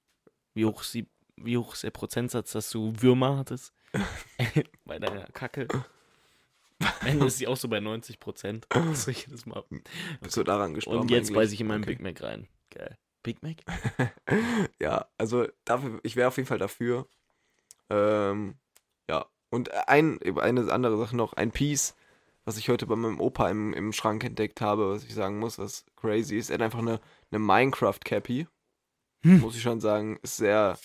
Wie hoch ist, die, wie hoch ist der Prozentsatz, dass du Würmer hattest? bei deiner Kacke. Am Ende ist sie auch so bei 90 Prozent. Ist jedes Mal. Bist du daran gestorben? Und jetzt eigentlich? beiße ich in meinen Okay. Big Mac rein. Geil. Big Mac? Ja, also dafür, ich wäre auf jeden Fall dafür. Ähm, ja, Und ein, eine andere Sache noch, ein Piece, was ich heute bei meinem Opa im, im Schrank entdeckt habe, was ich sagen muss, was crazy ist. Er hat einfach eine, eine Minecraft-Cappy. Hm. Muss ich schon sagen, ist sehr,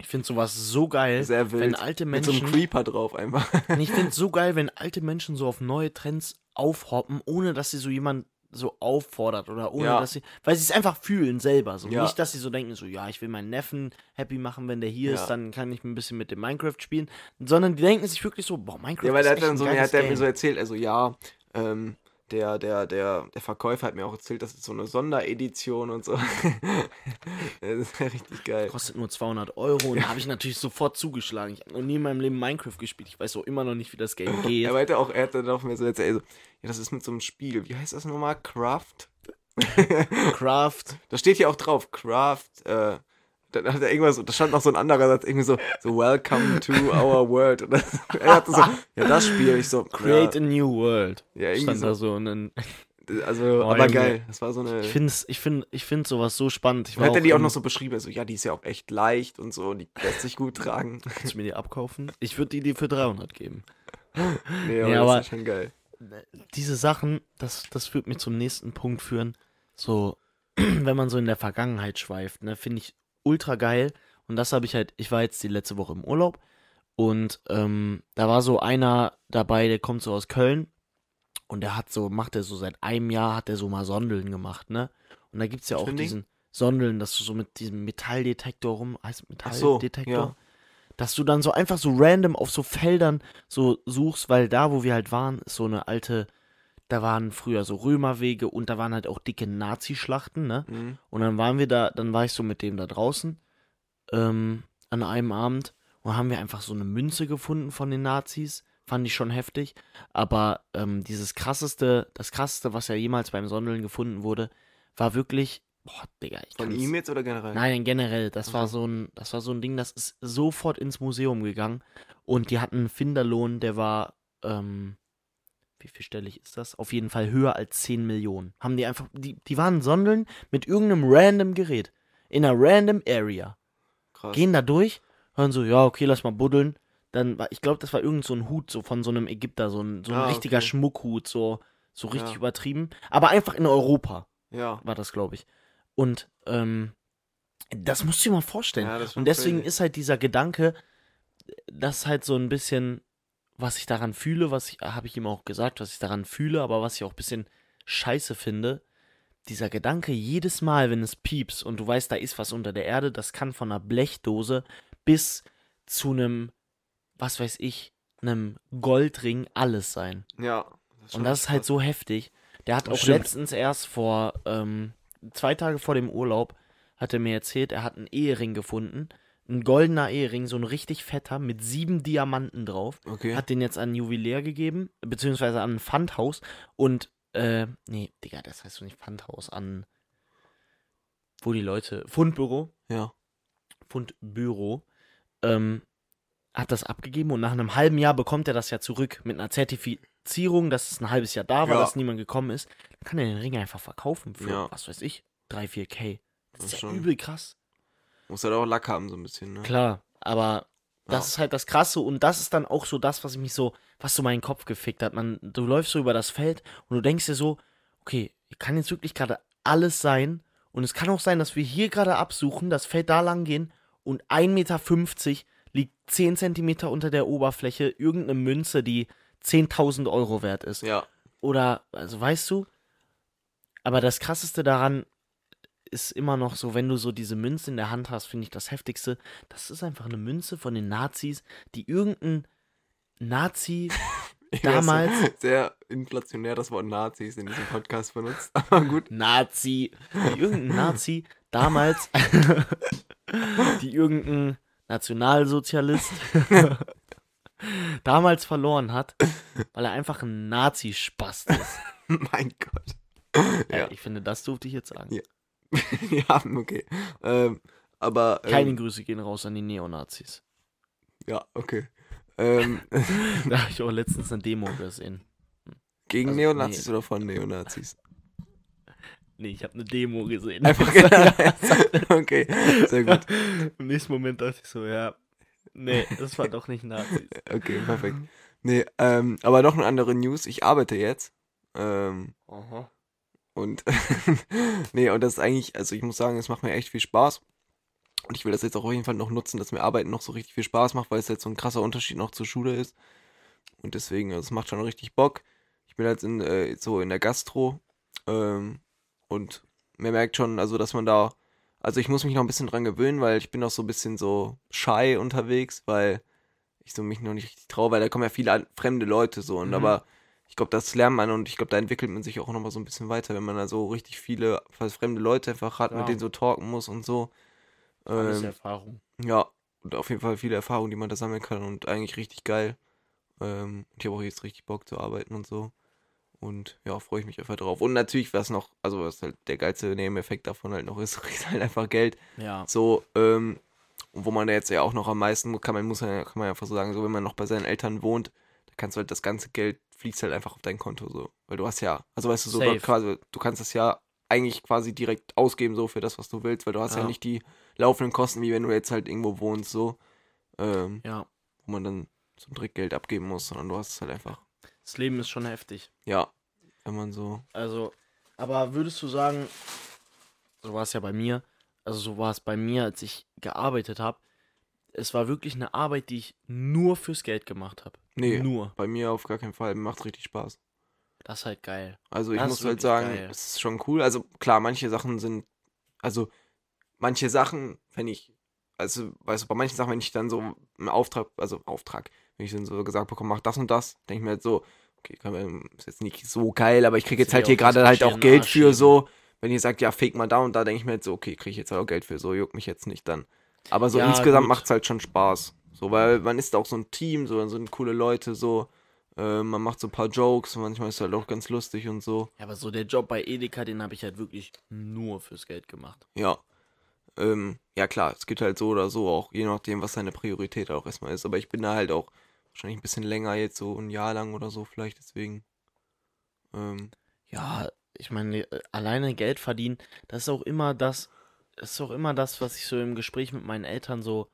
Ich finde sowas so geil, sehr wild. wenn alte Mit so Menschen. einem Creeper drauf einfach. Ich finde es so geil, wenn alte Menschen so auf neue Trends aufhoppen, ohne dass sie so jemand so auffordert oder ohne Ja. dass sie, weil sie es einfach fühlen selber. So Ja. nicht, dass sie so denken, so ja, ich will meinen Neffen happy machen, wenn der hier Ja. ist, dann kann ich ein bisschen mit dem Minecraft spielen, sondern die denken sich wirklich so, boah, Minecraft Ja, weil ist der echt hat dann so, geiles hat der mir so erzählt, also ja, ähm, der, der, der, der Verkäufer hat mir auch erzählt, das ist so eine Sonderedition und so. das ist ja richtig geil. Kostet nur 200 Euro und da habe ich natürlich sofort zugeschlagen. Ich habe noch nie in meinem Leben Minecraft gespielt. Ich weiß auch immer noch nicht, wie das Game geht. Er meinte auch, er hat dann auch mir so erzählt, also, ja, das ist mit so einem Spiel. Wie heißt das nochmal? Craft? Craft. Da steht hier auch drauf, Craft, äh, dann hat er irgendwas, da stand noch so ein anderer Satz, irgendwie so, so Welcome to our world. Und das, er hatte so, ja, das Spiel, ich so, Create ja, a new world. ja, irgendwie Stand so, da so und dann also, Oh, aber geil, das war so eine, Ich finde ich find, ich find sowas so spannend. Ich war hat er die auch noch so beschrieben, also, ja, die ist ja auch echt leicht und so, die lässt sich gut tragen. Kannst du mir die abkaufen? Ich würde die dir für 300 geben. Nee, aber, Ja, aber- das ist schon geil. Diese Sachen, das, das wird mich zum nächsten Punkt führen. So, wenn man so in der Vergangenheit schweift, ne, finde ich ultra geil. Und das habe ich halt, ich war jetzt die letzte Woche im Urlaub und ähm, da war so einer dabei, der kommt so aus Köln und der hat so, macht er so seit einem Jahr, hat er so mal Sondeln gemacht, ne? Und da gibt es ja auch diesen Sondeln, dass du so mit diesem Metalldetektor rum, heißt Ach so, Metalldetektor? ja. dass du dann so einfach so random auf so Feldern so suchst, weil da, wo wir halt waren, ist so eine alte, da waren früher so Römerwege und da waren halt auch dicke Nazi-Schlachten, ne? Mhm. Und dann waren wir da, dann war ich so mit dem da draußen ähm, an einem Abend und haben wir einfach so eine Münze gefunden von den Nazis. Fand ich schon heftig. Aber ähm, dieses krasseste, das krasseste, was ja jemals beim Sondeln gefunden wurde, war wirklich, boah, Digga, ich Von ihm jetzt oder generell? Nein, generell. Das Ach war so. so ein, das war so ein Ding, das ist sofort ins Museum gegangen. Und die hatten einen Finderlohn, der war, ähm, wie viel stellig ist das? Auf jeden Fall höher als 10 Millionen. Haben die einfach, die, die waren Sondeln mit irgendeinem random Gerät. In einer random Area. Krass. Gehen da durch, hören so, ja, okay, lass mal buddeln. Dann war, ich glaube, das war irgend so ein Hut, so von so einem Ägypter, so ein, so ein Ah, richtiger okay. Schmuckhut, so, so richtig Ja. übertrieben. Aber einfach in Europa Ja. war das, glaube ich. Und ähm, das musst du dir mal vorstellen. Ja, und deswegen crazy. ist halt dieser Gedanke, das halt so ein bisschen, was ich daran fühle, was ich, habe ich ihm auch gesagt, was ich daran fühle, aber was ich auch ein bisschen scheiße finde, dieser Gedanke, jedes Mal, wenn es piepst und du weißt, da ist was unter der Erde, das kann von einer Blechdose bis zu einem, was weiß ich, einem Goldring alles sein. Ja. Und das ist halt so heftig. Der hat Das auch stimmt. letztens erst vor ähm, zwei Tage vor dem Urlaub hat er mir erzählt, er hat einen Ehering gefunden. Ein goldener Ehering, so ein richtig fetter, mit sieben Diamanten drauf. Okay. Hat den jetzt an ein Juwelier gegeben, beziehungsweise an ein Pfandhaus. Und, äh, nee, Digga, das heißt so nicht Pfandhaus, an, wo die Leute, Fundbüro, ja. Fundbüro, ähm, hat das abgegeben und nach einem halben Jahr bekommt er das ja zurück mit einer Zertifizierung, dass es ein halbes Jahr da war, Ja. dass niemand gekommen ist. Dann kann er den Ring einfach verkaufen für, Ja. was weiß ich, 3, 4K. Das Das ist ja schon. übel krass. Muss halt auch Lack haben, so ein bisschen, ne? Klar, aber das Ja. ist halt das Krasse und das ist dann auch so das, was mich so, was so meinen Kopf gefickt hat. Man, du läufst so über das Feld und du denkst dir so, okay, kann jetzt wirklich gerade alles sein und es kann auch sein, dass wir hier gerade absuchen, das Feld da lang gehen und 1,50 Meter liegt 10 Zentimeter unter der Oberfläche irgendeine Münze, die 10.000 Euro wert ist. Ja. Oder, also weißt du, aber das Krasseste daran ist immer noch so, wenn du so diese Münze in der Hand hast, finde ich das Heftigste. Das ist einfach eine Münze von den Nazis, die irgendein Nazi Damals- Sehr inflationär das Wort Nazis in diesem Podcast benutzt. Aber gut. Nazi, die irgendein Nazi damals, die irgendein Nationalsozialist damals verloren hat, weil er einfach ein Nazi-Spast ist. mein Gott. Ja. Ich finde, das durfte ich jetzt sagen. Ja. ja, okay. Ähm, aber. Ähm, Keine Grüße gehen raus an die Neonazis. Ja, okay. Ähm, Da habe ich auch letztens eine Demo gesehen. gegen Also, Neonazis oder von Neonazis? Nee, ich habe eine Demo gesehen. Einfach okay, sehr gut. Im nächsten Moment dachte ich so, ja, Nee, das war doch nicht Nazis. Okay, perfekt. Nee, ähm, aber noch eine andere News. Ich arbeite jetzt. Ähm, Aha. Und nee, und das ist eigentlich, also ich muss sagen, es macht mir echt viel Spaß. Und ich will das jetzt auch auf jeden Fall noch nutzen, dass mir Arbeiten noch so richtig viel Spaß macht, weil es jetzt so ein krasser Unterschied noch zur Schule ist. Und deswegen, also es macht schon richtig Bock. Ich bin jetzt in, äh, so in der Gastro. Ähm, und man merkt schon, also dass man da, also ich muss mich noch ein bisschen dran gewöhnen, weil ich bin noch so ein bisschen so shy unterwegs, weil ich so mich noch nicht richtig traue, weil da kommen ja viele fremde Leute so und Mhm. aber ich glaube, das lernt man und ich glaube, da entwickelt man sich auch noch mal so ein bisschen weiter, wenn man da so richtig viele fast fremde Leute einfach hat, Ja. mit denen so talken muss und so. Alles Ähm, Erfahrung. ja, und auf jeden Fall viele Erfahrungen, die man da sammeln kann und eigentlich richtig geil. Ähm, ich habe auch jetzt richtig Bock zu arbeiten und so. Und ja, freue ich mich einfach drauf. Und natürlich, was noch, also was halt der geilste Nebeneffekt davon halt noch ist, ist halt einfach Geld. Ja. So, ähm, und wo man da jetzt ja auch noch am meisten, kann man, muss man, kann man einfach so sagen, so wenn man noch bei seinen Eltern wohnt, da kannst du halt das ganze Geld fließt halt einfach auf dein Konto so. Weil du hast ja, also weißt du, so Safe. quasi, du kannst das ja eigentlich quasi direkt ausgeben, so für das, was du willst, weil du hast ja, Ja. nicht die laufenden Kosten, wie wenn du jetzt halt irgendwo wohnst, so, ähm, Ja. wo man dann so ein Trickgeld abgeben muss, sondern du hast es halt einfach, Das Leben ist schon heftig. ja, wenn man so, Also, aber würdest du sagen, so war es ja bei mir, also so war es bei mir, als ich gearbeitet habe, es war wirklich eine Arbeit, die ich nur fürs Geld gemacht habe. Nee, Nur. bei mir auf gar keinen Fall, macht richtig Spaß. Das ist halt geil. Also ich Das muss halt sagen, geil. es ist schon cool. Also klar, manche Sachen sind, also manche Sachen, wenn ich, also weißt du, bei manchen Sachen, wenn ich dann so einen Auftrag, also Auftrag, wenn ich dann so gesagt bekomme, mach das und das, denke ich mir halt so, okay, ist jetzt nicht so geil, aber ich kriege jetzt halt hier gerade halt auch den Geld Arsch für so. Wenn ihr sagt, ja, fake mal da und da, denke ich mir halt so, okay, kriege ich jetzt auch Geld für so, juckt mich jetzt nicht dann. Aber so Ja, insgesamt macht es halt schon Spaß. So, weil man ist auch so ein Team, so, dann sind coole Leute, so, äh, man macht so ein paar Jokes, manchmal ist es halt auch ganz lustig und so. Ja, aber so der Job bei Edeka, den habe ich halt wirklich nur fürs Geld gemacht. Ja. Ähm, ja klar, es gibt halt so oder so auch, je nachdem, was seine Priorität auch erstmal ist. Aber ich bin da halt auch wahrscheinlich ein bisschen länger jetzt, so ein Jahr lang oder so vielleicht, deswegen. Ähm, Ja, ich meine, äh, alleine Geld verdienen, das ist auch immer das, das ist auch immer das, was ich so im Gespräch mit meinen Eltern so.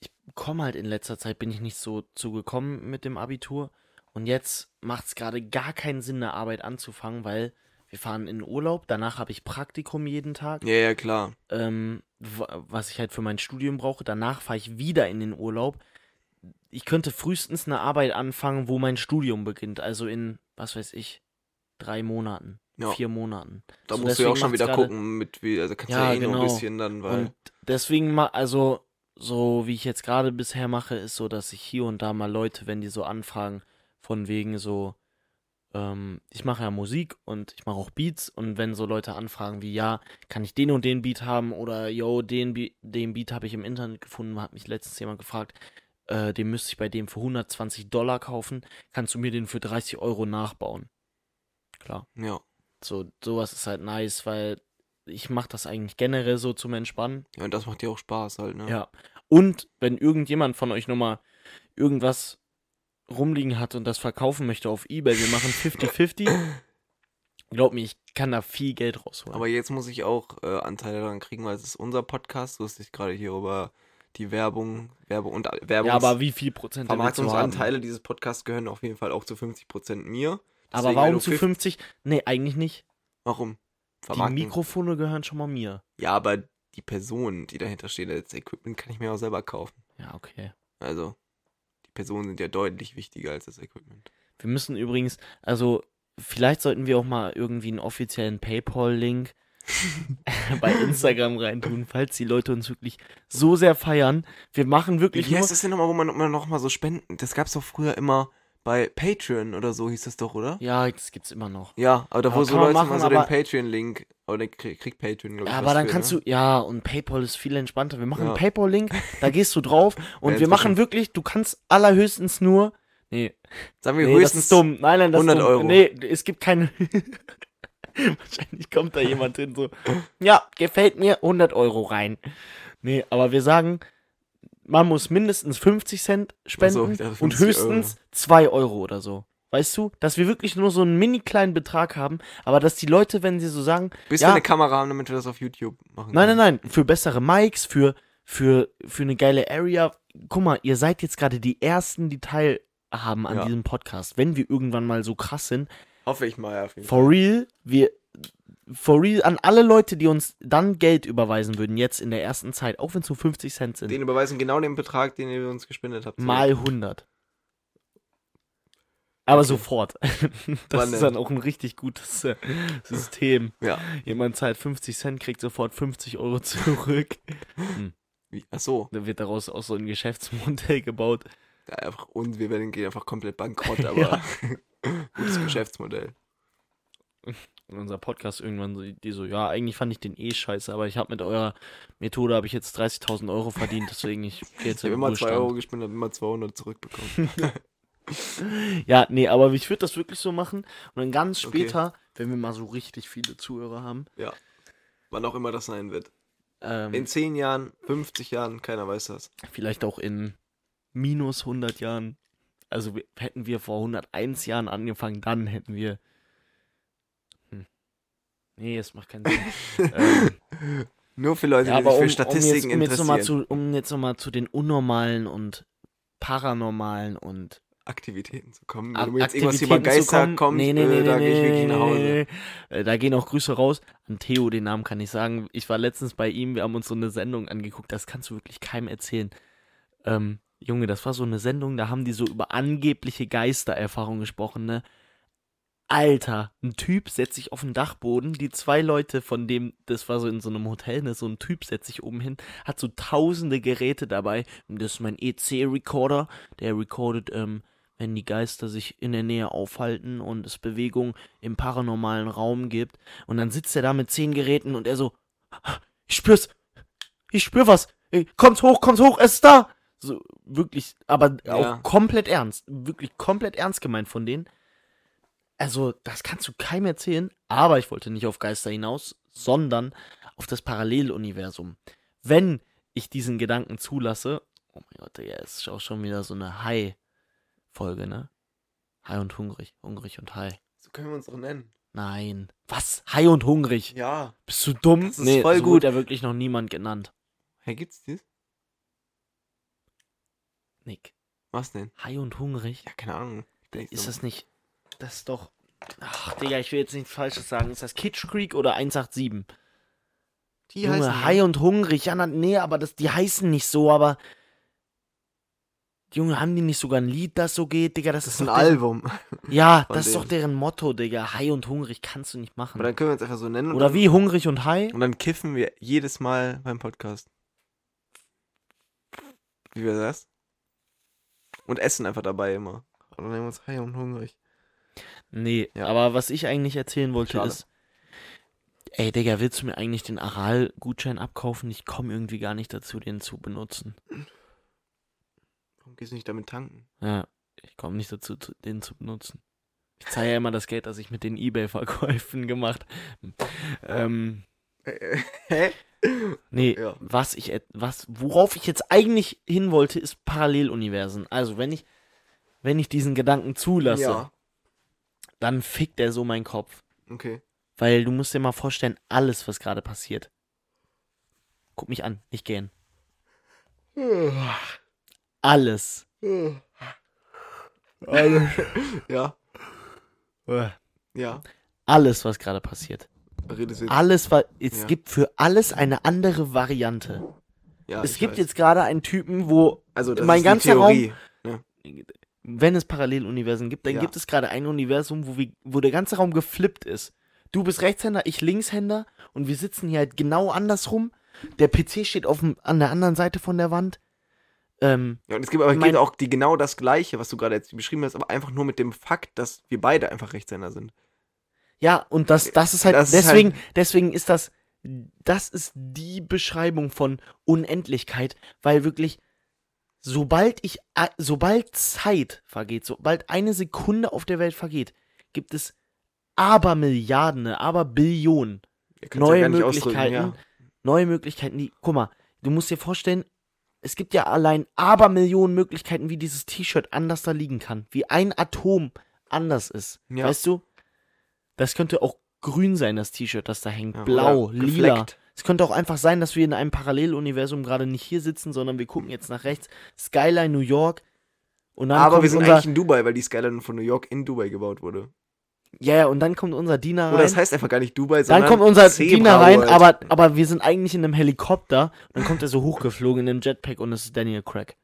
Ich komme halt in letzter Zeit, bin ich nicht so zugekommen mit dem Abitur. Und jetzt macht es gerade gar keinen Sinn, eine Arbeit anzufangen, weil wir fahren in den Urlaub, danach habe ich Praktikum jeden Tag, ja, ja, klar. ähm, wa- was ich halt für mein Studium brauche. Danach fahre ich wieder in den Urlaub. Ich könnte frühestens eine Arbeit anfangen, wo mein Studium beginnt. Also in, was weiß ich, drei Monaten, Ja. vier Monaten. Da So, musst du ja auch schon wieder gucken, mit wie, also kannst du Ja, ja eh nur ein genau. bisschen dann, weil. Und deswegen mal, also so wie ich jetzt gerade bisher mache, ist so, dass ich hier und da mal Leute, wenn die so anfragen, von wegen so, ähm, ich mache ja Musik und ich mache auch Beats und wenn so Leute anfragen wie, ja, kann ich den und den Beat haben oder yo, den, Be den Beat habe ich im Internet gefunden, hat mich letztens jemand gefragt, äh, den müsste ich bei dem für 120 Dollar kaufen, kannst du mir den für 30 Euro nachbauen? Klar. ja. So, sowas ist halt nice, weil ich mache das eigentlich generell so zum Entspannen. Ja, und das macht dir auch Spaß halt, ne? Ja. Und wenn irgendjemand von euch nochmal irgendwas rumliegen hat und das verkaufen möchte auf Ebay, wir machen 50-50. Glaub mir, ich kann da viel Geld rausholen. Aber jetzt muss ich auch äh, Anteile daran kriegen, weil es ist unser Podcast. Du hast dich gerade hier über die Werbung, Werbung und äh, Werbung. ja, aber wie viel Prozent? Vermarktungsanteile dieses Podcasts gehören auf jeden Fall auch zu 50% mir. Aber Deswegen, wenn warum zu 50 50? Nee, eigentlich nicht. Warum? Die Vermarktung. Mikrofone gehören schon mal mir. Ja, aber die Person, die dahinter steht, das Equipment kann ich mir auch selber kaufen. Ja, okay. Also, die Personen sind ja deutlich wichtiger als das Equipment. Wir müssen übrigens, also vielleicht sollten wir auch mal irgendwie einen offiziellen PayPal-Link bei Instagram reintun, falls die Leute uns wirklich so sehr feiern. Wir machen wirklich Wie heißt das denn nochmal, wo man, man nochmal so spenden? Das gab's doch früher immer bei Patreon oder so hieß das doch, oder? Ja, das gibt's immer noch. Ja, aber da wo so Leute machen, mal so den Patreon-Link, oder den krieg, kriegt Patreon, glaube ich. Ja, aber dann für, kannst ne? du, ja, und PayPal ist viel entspannter. Wir machen Ja. einen PayPal-Link, da gehst du drauf und Ja, wir machen wirklich, du kannst allerhöchstens nur, nee, Sagen wir nee höchstens dumm. Nein, nein, das 100 ist dumm. Euro. Nee, es gibt keine, wahrscheinlich kommt da jemand hin so, ja, gefällt mir, 100 Euro rein. Nee, aber wir sagen, man muss mindestens 50 Cent spenden so, dachte und 50 höchstens 2 Euro oder so. Weißt du, dass wir wirklich nur so einen mini kleinen Betrag haben, aber dass die Leute, wenn sie so sagen, Bis ja, wir eine Kamera haben, damit wir das auf YouTube machen Nein, können. nein, nein. Für bessere Mics, für, für, für eine geile Area. guck mal, ihr seid jetzt gerade die Ersten, die teilhaben an Ja. diesem Podcast. Wenn wir irgendwann mal so krass sind, Hoffe ich mal, auf jeden for real, wir, for real, an alle Leute, die uns dann Geld überweisen würden, jetzt in der ersten Zeit, auch wenn es nur 50 Cent sind, Den überweisen genau den Betrag, den ihr uns gespendet habt. mal 100. Aber Okay. sofort. Wann Das ist denn? dann auch ein richtig gutes äh, System. Ja. Jemand zahlt 50 Cent, kriegt sofort 50 Euro zurück. Wie? Ach so. Dann wird daraus auch so ein Geschäftsmodell gebaut. Ja, einfach, und wir werden gehen einfach komplett bankrott, aber gutes Geschäftsmodell. Und unser Podcast irgendwann so, die so, ja, eigentlich fand ich den eh scheiße, aber ich habe mit eurer Methode habe ich jetzt 30.000 Euro verdient, deswegen ich gehe jetzt Ich habe in immer den 2 Ruhestand. Euro gespendet und immer 200 zurückbekommen. Ja, nee, aber ich würde das wirklich so machen und dann ganz Okay. später, wenn wir mal so richtig viele Zuhörer haben, Wann auch immer das sein wird. ähm, In 10 Jahren, 50 Jahren, keiner weiß das. vielleicht auch in minus 100 Jahren, also hätten wir vor 101 Jahren angefangen, dann hätten wir. Nee, es macht keinen Sinn. ähm, Nur für Leute, ja, die sich um, für um Statistiken jetzt, um jetzt nochmal interessieren. zu, um jetzt noch mal zu den unnormalen und paranormalen und Aktivitäten zu kommen. Wenn du jetzt irgendwas über Geister kommen. kommt, nee, nee, nee, äh, da nee, gehe ich wirklich nach Hause. Äh, Da gehen auch Grüße raus an Theo, den Namen kann ich sagen. Ich war letztens bei ihm, wir haben uns so eine Sendung angeguckt, das kannst du wirklich keinem erzählen. Ähm, Junge, das war so eine Sendung, da haben die so über angebliche Geistererfahrungen gesprochen, ne? Alter, ein Typ setzt sich auf den Dachboden, die zwei Leute von dem, das war so in so einem Hotel, ne, so ein Typ setzt sich oben hin, hat so tausende Geräte dabei. Und das ist mein EC-Recorder, der recordet, ähm, wenn die Geister sich in der Nähe aufhalten und es Bewegung im paranormalen Raum gibt. Und dann sitzt er da mit zehn Geräten und er so, ich spür's, ich spür was, kommt hoch, kommt hoch, es ist da. So, wirklich, aber Ja. auch komplett ernst, wirklich komplett ernst gemeint von denen. Also, das kannst du keinem erzählen, aber ich wollte nicht auf Geister hinaus, sondern auf das Paralleluniversum. Wenn ich diesen Gedanken zulasse, oh mein Gott, ja, es ist auch schon wieder so eine High-Folge, ne? High und hungrig, hungrig und high. So können wir uns doch nennen. Nein. Was? High und hungrig? Ja. Bist du dumm? Das ist voll so gut. wurde ja wirklich noch niemand genannt. Hey, gibt's dies? Nick. Was denn? High und hungrig? Ja, keine Ahnung. Ist so- das nicht. Das ist doch. Ach, Digga, ich will jetzt nichts Falsches sagen. Ist das Kitsch Creek oder 187? Die Junge, heißen High und hungrig. Ja, na, nee, aber das, die heißen nicht so, aber. Junge, haben die nicht sogar ein Lied, das so geht, Digga? Das, Das ist ein Album. Ja, das ist doch denen. deren Motto, Digga. High und hungrig kannst du nicht machen. Aber dann können wir uns einfach so nennen. Oder wie hungrig und high? Und dann kiffen wir jedes Mal beim Podcast. Wie wäre das? Und essen einfach dabei immer. Und dann nehmen wir uns high und hungrig. Nee, Ja. aber was ich eigentlich erzählen wollte Schade. ist. Ey, Digga, willst du mir eigentlich den Aral-Gutschein abkaufen? Ich komme irgendwie gar nicht dazu, den zu benutzen. Warum gehst du nicht damit tanken? Ja, ich komme nicht dazu, zu- den zu benutzen. Ich zahle ja immer das Geld, das ich mit den Ebay-Verkäufen gemacht. Ähm, Hä? nee, Ja. was ich, was, worauf ich jetzt eigentlich hin wollte, ist Paralleluniversen. Also, wenn ich, wenn ich diesen Gedanken zulasse, Ja. Dann fickt er so meinen Kopf. Okay. Weil du musst dir mal vorstellen, alles, was gerade passiert. Guck mich an, nicht gehen. Alles. Ja. Ja. Alles, was gerade passiert. Alles, was. Es Ja. gibt für alles eine andere Variante. Ja, es gibt weiß. jetzt gerade einen Typen, wo, Also, das mein ganzer Theorie. Wenn es Paralleluniversen gibt, dann Ja. gibt es gerade ein Universum, wo, wir, wo der ganze Raum geflippt ist. Du bist Rechtshänder, ich Linkshänder und wir sitzen hier halt genau andersrum. Der PC steht auf dem, an der anderen Seite von der Wand. Ähm, Ja, und es gibt aber Mein- auch die genau das gleiche, was du gerade jetzt beschrieben hast, aber einfach nur mit dem Fakt, dass wir beide einfach Rechtshänder sind. Ja, und das, das ist halt, Das ist deswegen, halt- deswegen ist das, das ist die Beschreibung von Unendlichkeit, weil wirklich, sobald ich, sobald Zeit vergeht, sobald eine Sekunde auf der Welt vergeht, gibt es Abermilliarden, Aberbillionen könnt's ja neue ausdrücken, Möglichkeiten, neue Möglichkeiten, die, guck mal, du musst dir vorstellen, es gibt ja allein Abermillionen Möglichkeiten, wie dieses T-Shirt anders da liegen kann, wie ein Atom anders ist, Ja. weißt du? Das könnte auch grün sein, das T-Shirt, das da hängt, Ja, blau, lila, gefleckt. Es könnte auch einfach sein, dass wir in einem Paralleluniversum gerade nicht hier sitzen, sondern wir gucken jetzt nach rechts. Skyline New York. Und dann Aber wir sind eigentlich in Dubai, weil die Skyline von New York in Dubai gebaut wurde. Ja, ja, und dann kommt unser Diener rein. Oder das heißt einfach gar nicht Dubai, dann sondern kommt unser Zebra Diener rein, World. aber, aber wir sind eigentlich in einem Helikopter. Und dann kommt er so hochgeflogen in einem Jetpack und es ist Daniel Craig.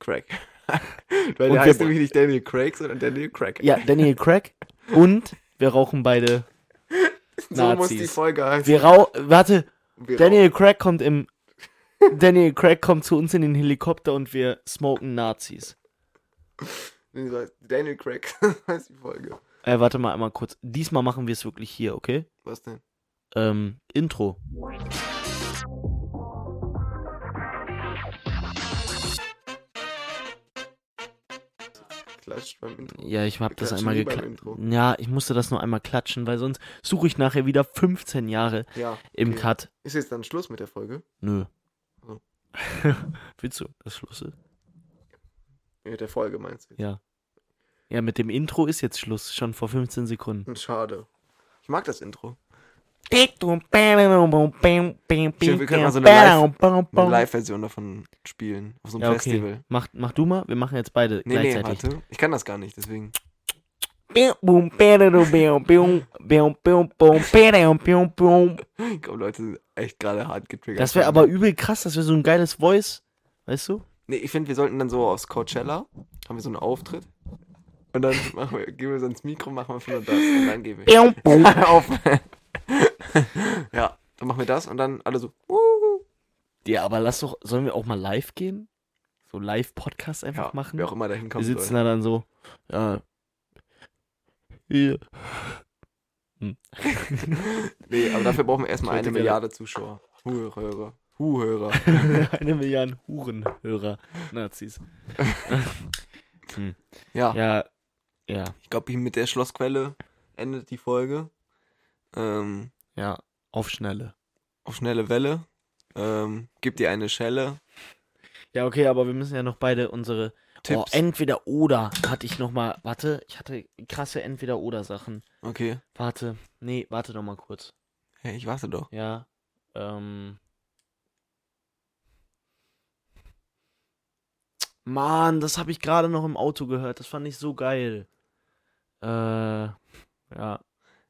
Craig. weil der heißt nämlich nicht Daniel Craig, sondern Daniel Craig. Ja, Daniel Craig. Und wir rauchen beide so muss die. Folge heißen. Wir rau warte, Daniel Craig kommt im Daniel Craig kommt zu uns in den Helikopter und wir smoken Nazis. Daniel Craig heißt die Folge. Äh, warte mal einmal kurz. Diesmal machen wir es wirklich hier, okay? Was denn? Ähm, Intro. Klatscht beim Intro. Ja, ich hab Wir das einmal geklatscht. Ja, ich musste das nur einmal klatschen, weil sonst suche ich nachher wieder 15 Jahre Ja. im okay. Cut. Ist jetzt dann Schluss mit der Folge? Nö. So. Willst du, das Schluss ist? Mit der Folge meinst du? Ja. Ja, mit dem Intro ist jetzt Schluss, schon vor 15 Sekunden. Schade. Ich mag das Intro. Wir wir können mal so eine Live- Eine Live-Version davon spielen. Auf so einem Ja, okay. Festival. Mach, mach du mal, wir machen jetzt beide Nee, nee, gleichzeitig. warte. Ich kann das gar nicht, deswegen. Ich glaube, Leute sind echt gerade hart getriggert. Das wäre aber übel krass, das wäre so ein geiles Voice, weißt du? Nee, ich finde, wir sollten dann so aufs Coachella, haben wir so einen Auftritt. Und dann machen wir, gehen wir so ins Mikro, machen wir nur das. Und dann gehen wir. Auf. ja, dann machen wir das und dann alle so. "Wuhu." Ja, aber lass doch, sollen wir auch mal live gehen? So Live-Podcast einfach Ja, machen? wer auch immer da hinkommt. wir sitzen da dann so, ja. Hier. Nee, aber dafür brauchen wir erstmal eine gerne- Milliarde Zuschauer. Huhörer. Huhörer. Eine Milliarde Hurenhörer, Nazis. Ja, Ja, ja, ich glaube, mit der Schlossquelle endet die Folge. Ähm, ja, auf Schnelle. auf schnelle Welle. Ähm, gib dir eine Schelle. Ja, okay, aber wir müssen ja noch beide unsere Oh, Tipps. entweder oder hatte ich noch mal. Warte, ich hatte krasse entweder oder Sachen. okay. Warte, nee, warte doch mal kurz. Hey, ich warte doch. Ja, ähm. Mann, das habe ich gerade noch im Auto gehört. Das fand ich so geil. Äh, ja.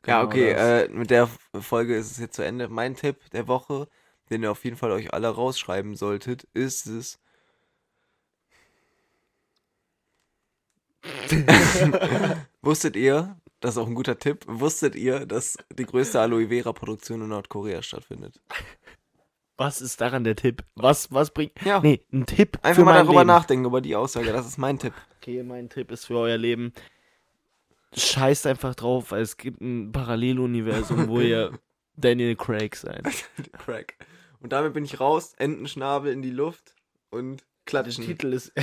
Ja, genau okay, das. äh, mit der Folge ist es jetzt zu Ende. Mein Tipp der Woche, den ihr auf jeden Fall euch alle rausschreiben solltet, ist es. Wusstet ihr, das ist auch ein guter Tipp, wusstet ihr, dass die größte Aloe Vera Produktion in Nordkorea stattfindet? Was ist daran der Tipp? Was, was bringt. Ja, Nee, ein Tipp. einfach mal darüber Leben. nachdenken, über die Aussage, das ist mein Tipp. Okay, mein Tipp ist für euer Leben. Scheißt einfach drauf, weil es gibt ein Paralleluniversum, wo ihr Daniel Craig seid. Crack. Und damit bin ich raus, Entenschnabel in die Luft und Der klatschen. Titel ist.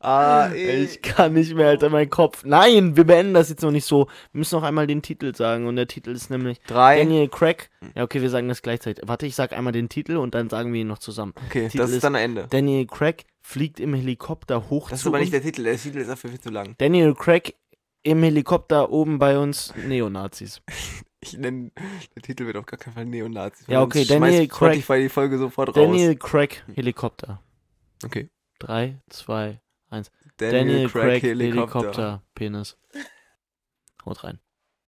Ah, ey. Ich kann nicht mehr, Alter, mein Kopf. Nein, wir beenden das jetzt noch nicht so. Wir müssen noch einmal den Titel sagen. Und der Titel ist nämlich Drei. Daniel Craig. Ja, okay, wir sagen das gleichzeitig. Warte, ich sag einmal den Titel und dann sagen wir ihn noch zusammen. Okay, Titel das ist ist- dann Ende. Daniel Craig fliegt im Helikopter hoch Das ist zu aber uns. nicht der Titel, der Titel ist dafür viel zu lang. Daniel Craig im Helikopter oben bei uns Neonazis. Ich nenne, der Titel wird auf gar keinen Fall Neonazis. Ja, okay, Daniel Craig- Spotify die Folge sofort raus. Daniel Craig Helikopter. okay. 3, 2, Daniel, Craig, Helikopter. Helikopter. Penis. Haut rein.